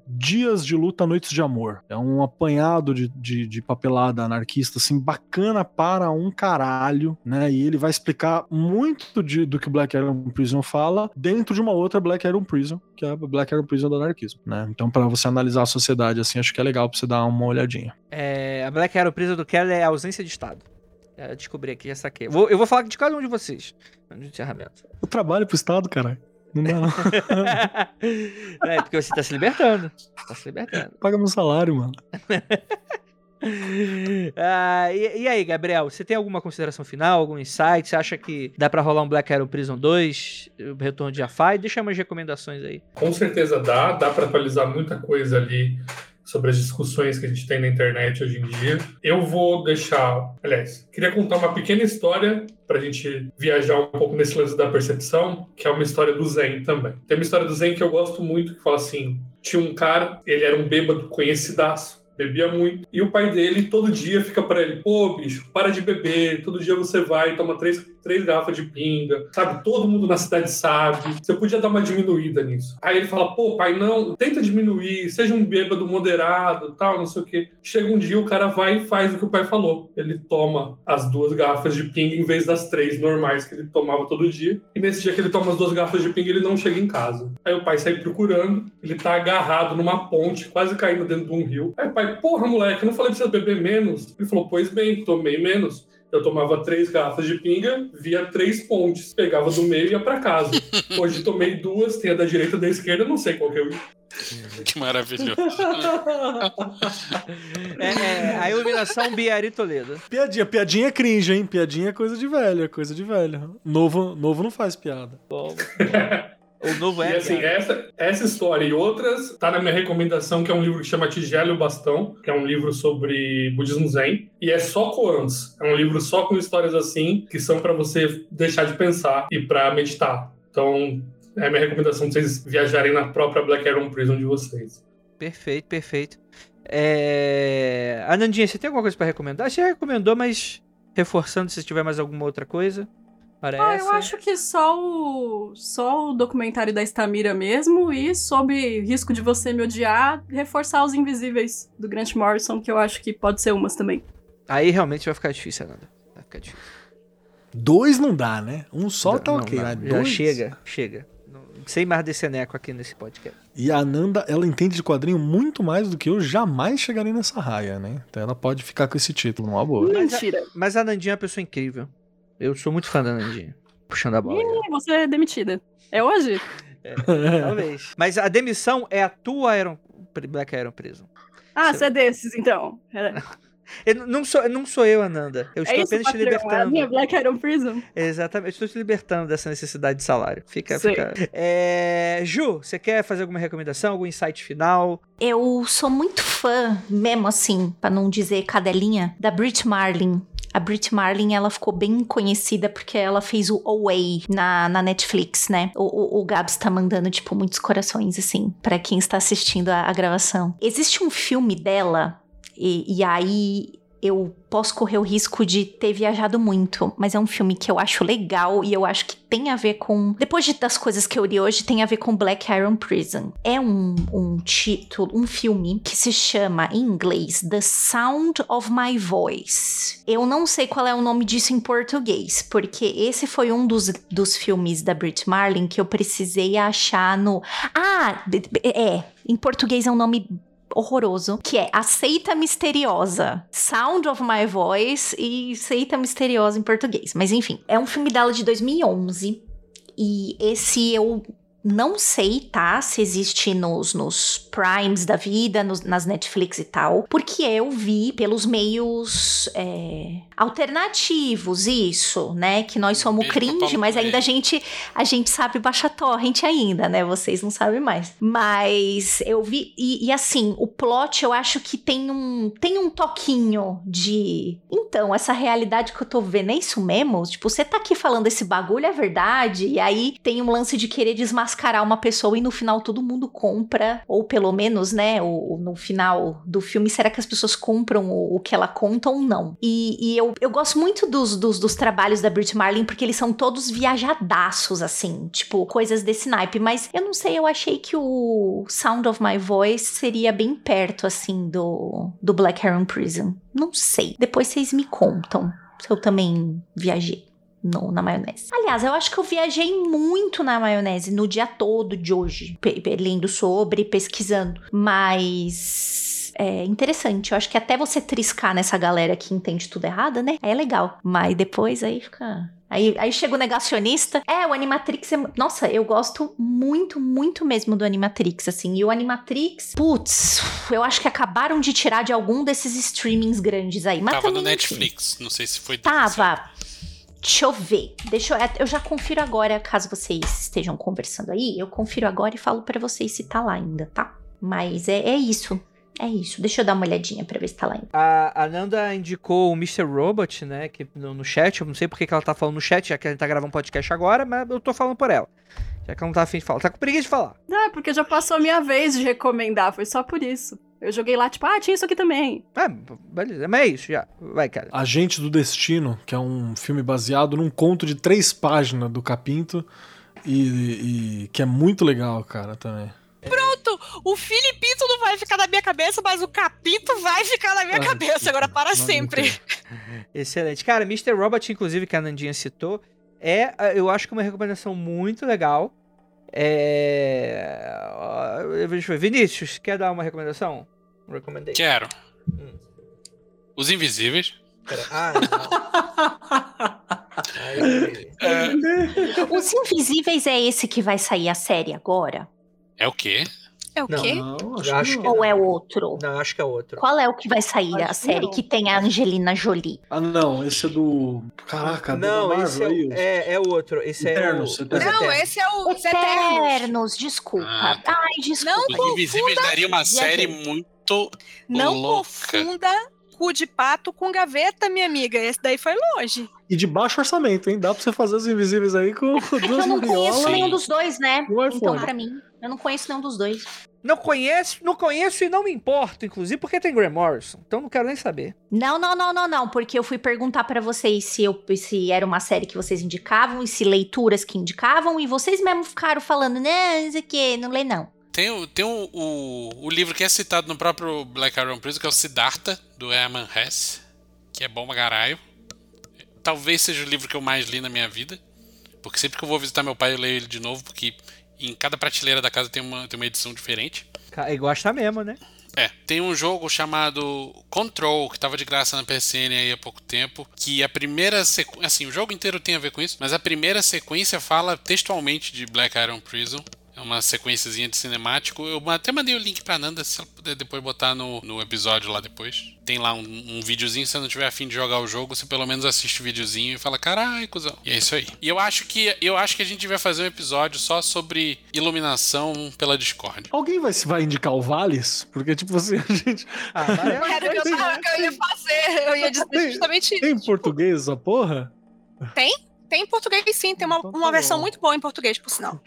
Dias de Luta, Noites de Amor. É um apanhado de, de, de papelada anarquista, assim, bacana para um caralho, né? E ele vai explicar muito de- do que o Black Iron Prison fala dentro de uma outra Black Iron Prison, que é a Black Iron Prison do anarquismo, né? Então, para você analisar a sociedade, assim, acho que é legal pra você dar uma olhadinha. É, a Black Arrow presa do Keller é a ausência de Estado. É, eu descobri aqui, já saquei. Vou- eu vou falar de cada um de vocês. No encerramento. Eu trabalho pro Estado, caralho. Não dá, não. é, porque você tá se libertando. Tá se libertando. Paga meu salário, mano. Ah, e, e aí, Gabriel, você tem alguma consideração final, algum insight? Você acha que dá pra rolar um Black Arrow Prison 2, o retorno de Jafar? Deixa umas recomendações aí. Com certeza dá, dá para atualizar muita coisa ali sobre as discussões que a gente tem na internet hoje em dia. Eu vou deixar, aliás, queria contar uma pequena história para a gente viajar um pouco nesse lance da percepção, que é uma história do Zen também. Tem uma história do Zen que eu gosto muito, que fala assim: tinha um cara, ele era um bêbado conhecidaço. Bebia muito. E o pai dele, todo dia, fica pra ele: pô, bicho, para de beber. Todo dia você vai toma três, três garrafas de pinga. Sabe? Todo mundo na cidade sabe. Você podia dar uma diminuída nisso. Aí ele fala: pô, pai, não, tenta diminuir. Seja um bêbado moderado, tal, não sei o quê. Chega um dia, o cara vai e faz o que o pai falou. Ele toma as duas garrafas de pinga em vez das três normais que ele tomava todo dia. E nesse dia que ele toma as duas garrafas de pinga, ele não chega em casa. Aí o pai sai procurando. Ele tá agarrado numa ponte, quase caindo dentro de um rio. Aí o pai, porra, moleque, eu não falei pra você beber menos? Ele falou, pois bem, tomei menos. Eu tomava três garrafas de pinga, via três pontes, pegava do meio e ia pra casa. Hoje tomei duas, tem a da direita e da esquerda, não sei qual que eu Que maravilhoso. É, é, a iluminação Biari Toledo. Piadinha, piadinha é cringe, hein? Piadinha é coisa de velho, é coisa de velho. Novo, novo não faz piada. Bom, o novo E é. assim, essa, essa história e outras tá na minha recomendação, que é um livro que chama Tigela e o Bastão, que é um livro sobre budismo zen, e é só koans. É um livro só com histórias assim, que são para você deixar de pensar e para meditar. Então, é a minha recomendação pra vocês viajarem na própria Black Iron Prison de vocês. Perfeito, perfeito. É... Anandinha, você tem alguma coisa pra recomendar? Você já recomendou, mas reforçando se tiver mais alguma outra coisa. Para Ah, eu acho que só o, só o documentário da Estamira mesmo e sob risco de você me odiar, reforçar os invisíveis do Grant Morrison, que eu acho que pode ser umas também. Aí realmente vai ficar difícil, Ananda. Vai ficar difícil. Dois não dá, né? Um só tá Não, ok, não, mas Já dois... chega, chega. Não, sem mais desse eneco aqui nesse podcast. E a Ananda, ela entende de quadrinho muito mais do que eu jamais chegarei nessa raia, né? Então ela pode ficar com esse título, uma boa. Mentira. Mas a Nandinha é uma pessoa incrível. Eu sou muito fã da Nandinha. Puxando a bola. Ih, você é demitida. É hoje? Talvez. Mas a demissão é a tua Iron, Black Iron Prison. Ah, Você- é desses, então. É, Eu não sou, não sou eu, Ananda. Eu é estou isso, apenas te patrão? É a libertando. minha Black Iron Prison? Exatamente, estou te libertando dessa necessidade de salário. Fica, fica. É, Ju, você quer fazer alguma recomendação, algum insight final? Eu sou muito fã, mesmo assim, pra não dizer cadelinha, da Brit Marlin. A Brit Marlin, ela ficou bem conhecida porque ela fez o Away na, na Netflix, né? O, o, o Gabs tá mandando, tipo, muitos corações, assim, pra quem está assistindo a, a gravação. Existe um filme dela, e, e aí eu posso correr o risco de ter viajado muito, mas é um filme que eu acho legal e eu acho que tem a ver com. Depois de, das coisas que eu li hoje, tem a ver com Black Iron Prison. É um, um título, um filme que se chama em inglês The Sound of My Voice. Eu não sei qual é o nome disso em português, porque esse foi um dos, dos filmes da Brit Marlin que eu precisei achar no. Ah, é. Em português é um nome horroroso, que é A Seita Misteriosa. Sound of My Voice e Seita Misteriosa em português. Mas enfim, é um filme dela de 2011. E esse eu não sei, tá? Se existe nos, nos Primes da vida, nos- nas Netflix e tal. Porque eu vi pelos meios é, alternativos, isso, né? Que nós somos cringe, mas ainda a gente, a gente sabe baixar torrent ainda, né? Vocês não sabem mais. Mas eu vi. E, e assim, o plot eu acho que tem um, tem um toquinho de. Então, essa realidade que eu tô vendo é isso mesmo? Tipo, você tá aqui falando esse bagulho é verdade? E aí tem um lance de querer desmascarar uma pessoa e no final todo mundo compra, ou pelo menos, né, o- no final do filme, será que as pessoas compram o, o que ela conta ou não? E, e eu, eu gosto muito dos, dos, dos trabalhos da Brit Marlin, porque eles são todos viajadaços, assim, tipo, coisas desse naipe. Mas eu não sei, eu achei que o Sound of My Voice seria bem perto, assim, do, do Black Heron Prison. Não sei. Depois vocês me contam se eu também viajei. No, na maionese. Aliás, eu acho que eu viajei muito na maionese no dia todo de hoje, lendo sobre, pesquisando. Mas é interessante. Eu acho que até você triscar nessa galera que entende tudo errado, né? Aí é legal. Mas depois aí fica. Aí, aí chega o negacionista. É, o Animatrix é. Nossa, eu gosto muito, muito mesmo do Animatrix, assim. E o Animatrix, putz, eu acho que acabaram de tirar de algum desses streamings grandes aí. Mas Tava no. Netflix. Não sei se foi. Tava. Deixa eu ver. Deixa eu, eu já confiro agora, caso vocês estejam conversando aí, eu confiro agora e falo pra vocês se tá lá ainda, tá? Mas é, é isso. É isso. Deixa eu dar uma olhadinha pra ver se tá lá ainda. A, a Nanda indicou o Mr. Robot, né? Que no, no chat, eu não sei porque que ela tá falando no chat, já que a gente tá gravando um podcast agora, mas eu tô falando por ela. Já que ela não tá afim de falar. Tá com preguiça de falar. É, porque já passou a minha vez de recomendar, foi só por isso. Eu joguei lá, tipo, ah, tinha isso aqui também. Ah, beleza, mas é isso já. Vai, cara. Agente do Destino, que é um filme baseado num conto de três páginas do Capinto e, e que é muito legal, cara, também. Pronto, o Filipito não vai ficar na minha cabeça, mas o Capito vai ficar na minha Ah, cabeça agora para Não, sempre. Excelente. Cara, Mr. Robot, inclusive, que a Nandinha citou, é, eu acho que uma recomendação muito legal. É. Deixa eu ver. Vinícius, quer dar uma recomendação? Recommendation. Quero. Hum. Os Invisíveis. Ah, não. Aí. Os Invisíveis é esse que vai sair a série agora? É o quê? É o Não. quê? Não, acho que Ou não. é outro? Não, acho que é outro. Qual é o que vai sair Acho a que série não. que tem a Angelina Jolie? Ah, não, esse é do. Caraca, Não, do esse é, Marvel é, é outro. Esse Eternos, é o. Eternos. os Não, esse é o Os Eternos. Eternos, desculpa. Ah, Ai, desculpa. Não Os Invisíveis daria uma série muito. Não louca. confunda cu de pato com gaveta, minha amiga. Esse daí foi longe. E de baixo orçamento, hein? Dá pra você fazer os invisíveis aí com É que duas eu não conheço nenhum dos dois, né? IPhone. Então, pra mim, eu não conheço nenhum dos dois. Não conheço, não conheço e não me importo, inclusive, porque tem Graham Morrison. Então não quero nem saber. Não, não, não, não, não, porque eu fui perguntar pra vocês se, eu, se era uma série que vocês indicavam e se leituras que indicavam, e vocês mesmo ficaram falando, não, não sei o que, não lê não. Tem, o- tem o, o, o livro que é citado no próprio Black Iron Prison, que é o Siddhartha, do Herman Hesse, que é bom pra caralho. Talvez seja o livro que eu mais li na minha vida. Porque sempre que eu vou visitar meu pai, eu leio ele de novo, porque em cada prateleira da casa tem uma, tem uma edição diferente. E gosta mesmo, né? É, tem um jogo chamado Control, que tava de graça na PSN aí há pouco tempo, que a primeira sequência, assim, o jogo inteiro tem a ver com isso, mas a primeira sequência fala textualmente de Black Iron Prison. É uma sequenciazinha de cinemático. Eu até mandei o link pra Nanda, se ela puder depois botar no, no episódio lá depois. Tem lá um, um videozinho, se você não tiver afim de jogar o jogo, você pelo menos assiste o videozinho e fala, carai, cuzão. E é isso aí. E eu acho que eu acho que a gente devia fazer um episódio só sobre iluminação pela Discord. Alguém vai, se vai indicar o Vales? Porque, tipo assim, a gente. Ah, é- Era o que eu, tava- que eu ia fazer. Eu ia dizer justamente Tem em isso. português essa porra? Tem em português sim, tem uma, Então tá uma versão muito boa em português, por sinal.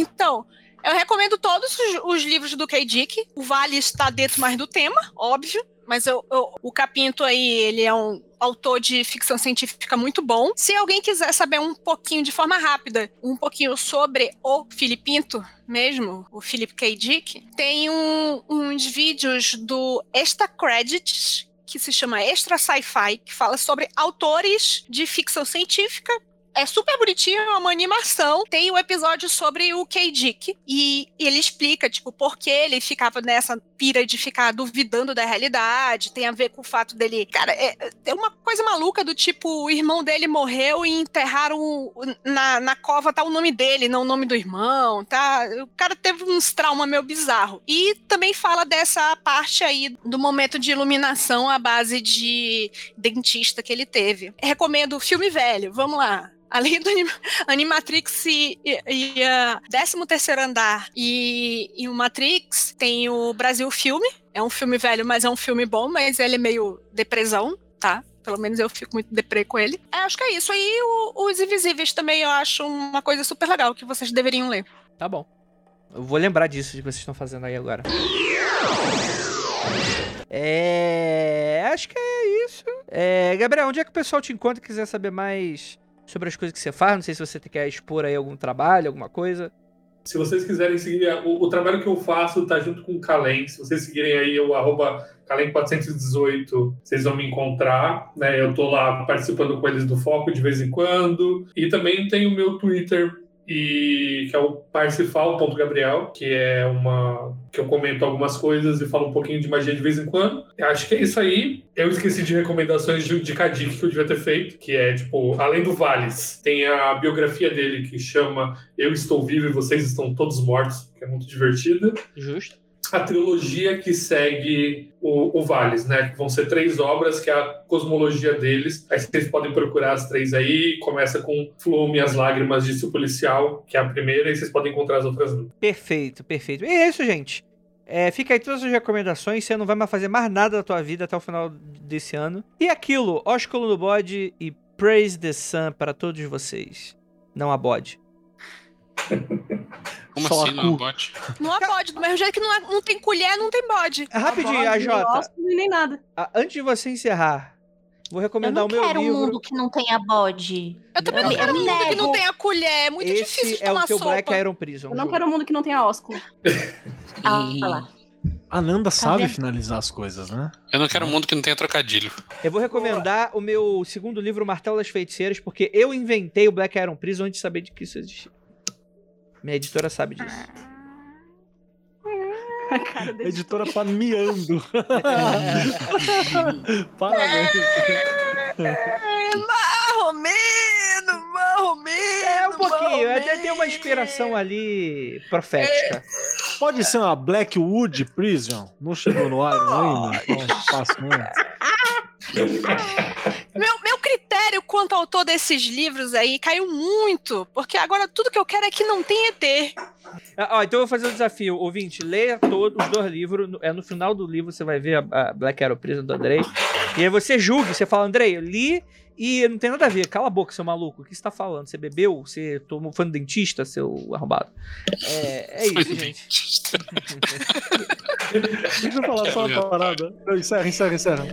Então, eu recomendo todos os, os livros do K. Dick. O Vale está dentro mais do tema, óbvio. Mas eu- eu- o Capinto aí, ele é um autor de ficção científica muito bom. Se alguém quiser saber um pouquinho, de forma rápida, um pouquinho sobre o Filipinto mesmo, o Philip K. Dick, tem um- uns vídeos do Extra Credits, que se chama Extra Sci-Fi, que fala sobre autores de ficção científica. É super bonitinho, é uma animação. Tem um episódio sobre o K. Dick. E ele explica, tipo, por que ele ficava nessa pira de ficar duvidando da realidade. Tem a ver com o fato dele. Cara, é, é uma coisa maluca do tipo: o irmão dele morreu e enterraram. o- Na, na cova tá o nome dele, não o nome do irmão, tá? O cara teve uns traumas meio bizarro. E também fala dessa parte aí do momento de iluminação à base de dentista que ele teve. Recomendo o filme velho, vamos lá. Além do Anim- Animatrix e, e, e a 13 Andar e, e o Matrix, tem o Brasil Filme. É um filme velho, mas é um filme bom, mas ele é meio depressão, tá? Pelo menos eu fico muito deprê com ele. É, acho que é isso. E os Invisíveis também eu acho uma coisa super legal que vocês deveriam ler. Tá bom. Eu vou lembrar disso que vocês estão fazendo aí agora. É. Acho que é isso. É, Gabriel, onde é que o pessoal te encontra e quiser saber mais sobre as coisas que você faz? Não sei se você quer expor aí algum trabalho, alguma coisa. Se vocês quiserem seguir, o, o trabalho que eu faço tá junto com o Kalem. Se vocês seguirem aí o arroba Kalem418, vocês vão me encontrar. Né? Eu tô lá participando com eles do Foco de vez em quando. E também tem o meu Twitter, e que é o parcifal.gabriel, que é uma que eu comento algumas coisas e falo um pouquinho de magia de vez em quando. Eu acho que é isso aí. Eu esqueci de recomendações de, de Kadik que eu devia ter feito, que é tipo, além do Vales, tem a biografia dele que chama Eu Estou Vivo e Vocês Estão Todos Mortos, que é muito divertida Justo. A trilogia que segue o, o Vales, né? Que vão ser três obras, que é a cosmologia deles. Aí vocês podem procurar as três aí. Começa com Flume as Lágrimas de Seu Policial, que é a primeira, e vocês podem encontrar as outras duas. Perfeito, perfeito. E é isso, gente. É, fica aí todas as recomendações. Você não vai mais fazer mais nada da tua vida até o final desse ano. E aquilo, ósculo no bode e praise the sun para todos vocês. Não a bode. Como Só assim, a não cu. bot? Não há bode, do mesmo jeito que não, há- não tem colher, não tem bode. Rapidinho, a Bode, nem Jota. ósculo e nem nada. a- Antes de você encerrar, vou Eu recomendar não o meu quero um livro. mundo que não tenha bode. Eu também Eu não quero eu um mundo que não tenha colher. É muito difícil Esse de é tomar o teu sopa. Black Iron Prison. Eu não Ju. quero um mundo que não tenha ósculo. Ah, olha lá. A Nanda sabe vendo? finalizar as coisas, né? Eu não quero um mundo que não tenha trocadilho. Eu vou recomendar o meu segundo livro, Martelo das Feiticeiras, porque eu inventei o Black Iron Prison antes de saber de que isso existia. Minha editora sabe disso. A cara editora tá miando. Parabéns. É, marromeno, marromeno. É um pouquinho, até tem uma inspiração ali profética. Pode ser uma Blackwood Prison? Não chegou no Iron ainda? Então, faço mesmo. Meu, meu critério quanto ao autor desses livros aí caiu muito, porque agora tudo que eu quero é que não tenha ET. Ah, ó, então eu vou fazer um desafio. Ouvinte, leia todos os dois livros. No- É no final do livro você vai ver a, a Black Arrow Prison do Andrei. E aí você julgue, você fala, Andrei, eu li e não tem nada a ver. Cala a boca, seu maluco. O que você tá falando? Você bebeu? Você tomou foi no dentista, seu arrombado? É, é isso, gente. Deixa eu falar só uma parada. Encerra, encerra, encerra.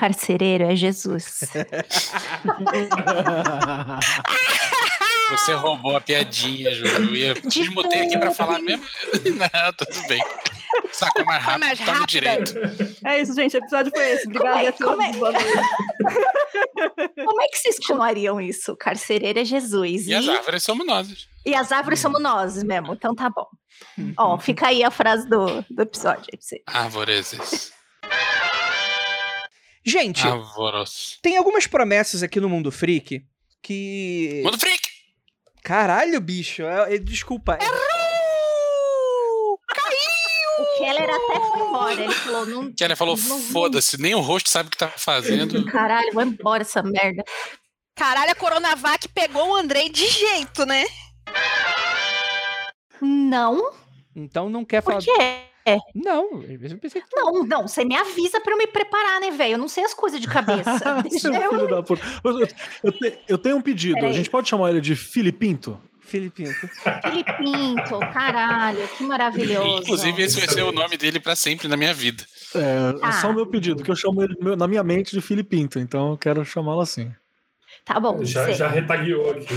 Carcereiro é Jesus. Você roubou a piadinha, Ju. Eu desmutei aqui pra falar mesmo. Não, tudo bem. Sacou mais rápido, mais tá no direito. É isso, gente. O episódio foi esse. Obrigada Como é- a todos. como é- Boa noite. Como é que vocês continuariam isso? Carcereiro é Jesus. E as árvores somos nós. e as árvores somos nós mesmo, então tá bom. Ó, fica aí a frase do, do episódio. aí pra você. Árvores. Gente, tem algumas promessas aqui no Mundo Freak que. Mundo Freak! Caralho, bicho. é- é- desculpa. é- O Keller até foi embora. Ele falou: não. Que ela falou, foda-se, nem o rosto sabe o que tá fazendo. Caralho, vai embora essa merda. Caralho, a Coronavac pegou o Andrei de jeito, né? Não? Então não quer falar. Por quê? Não, eu pensei que. Não, não, você me avisa pra eu me preparar, né, velho? Eu não sei as coisas de cabeça. Deixa Seu eu... filho da puta. Eu, eu- eu te- eu tenho um pedido. A gente pode chamar ele de Filipinto? Filipinho. Felipe Pinto, caralho, que maravilhoso. Inclusive, esse vai ser o nome dele pra sempre na minha vida. É, é só Ah. o meu pedido, que eu chamo ele na minha mente de Filipinto, então eu quero chamá-lo assim. Tá bom, Já, já retagueou aqui.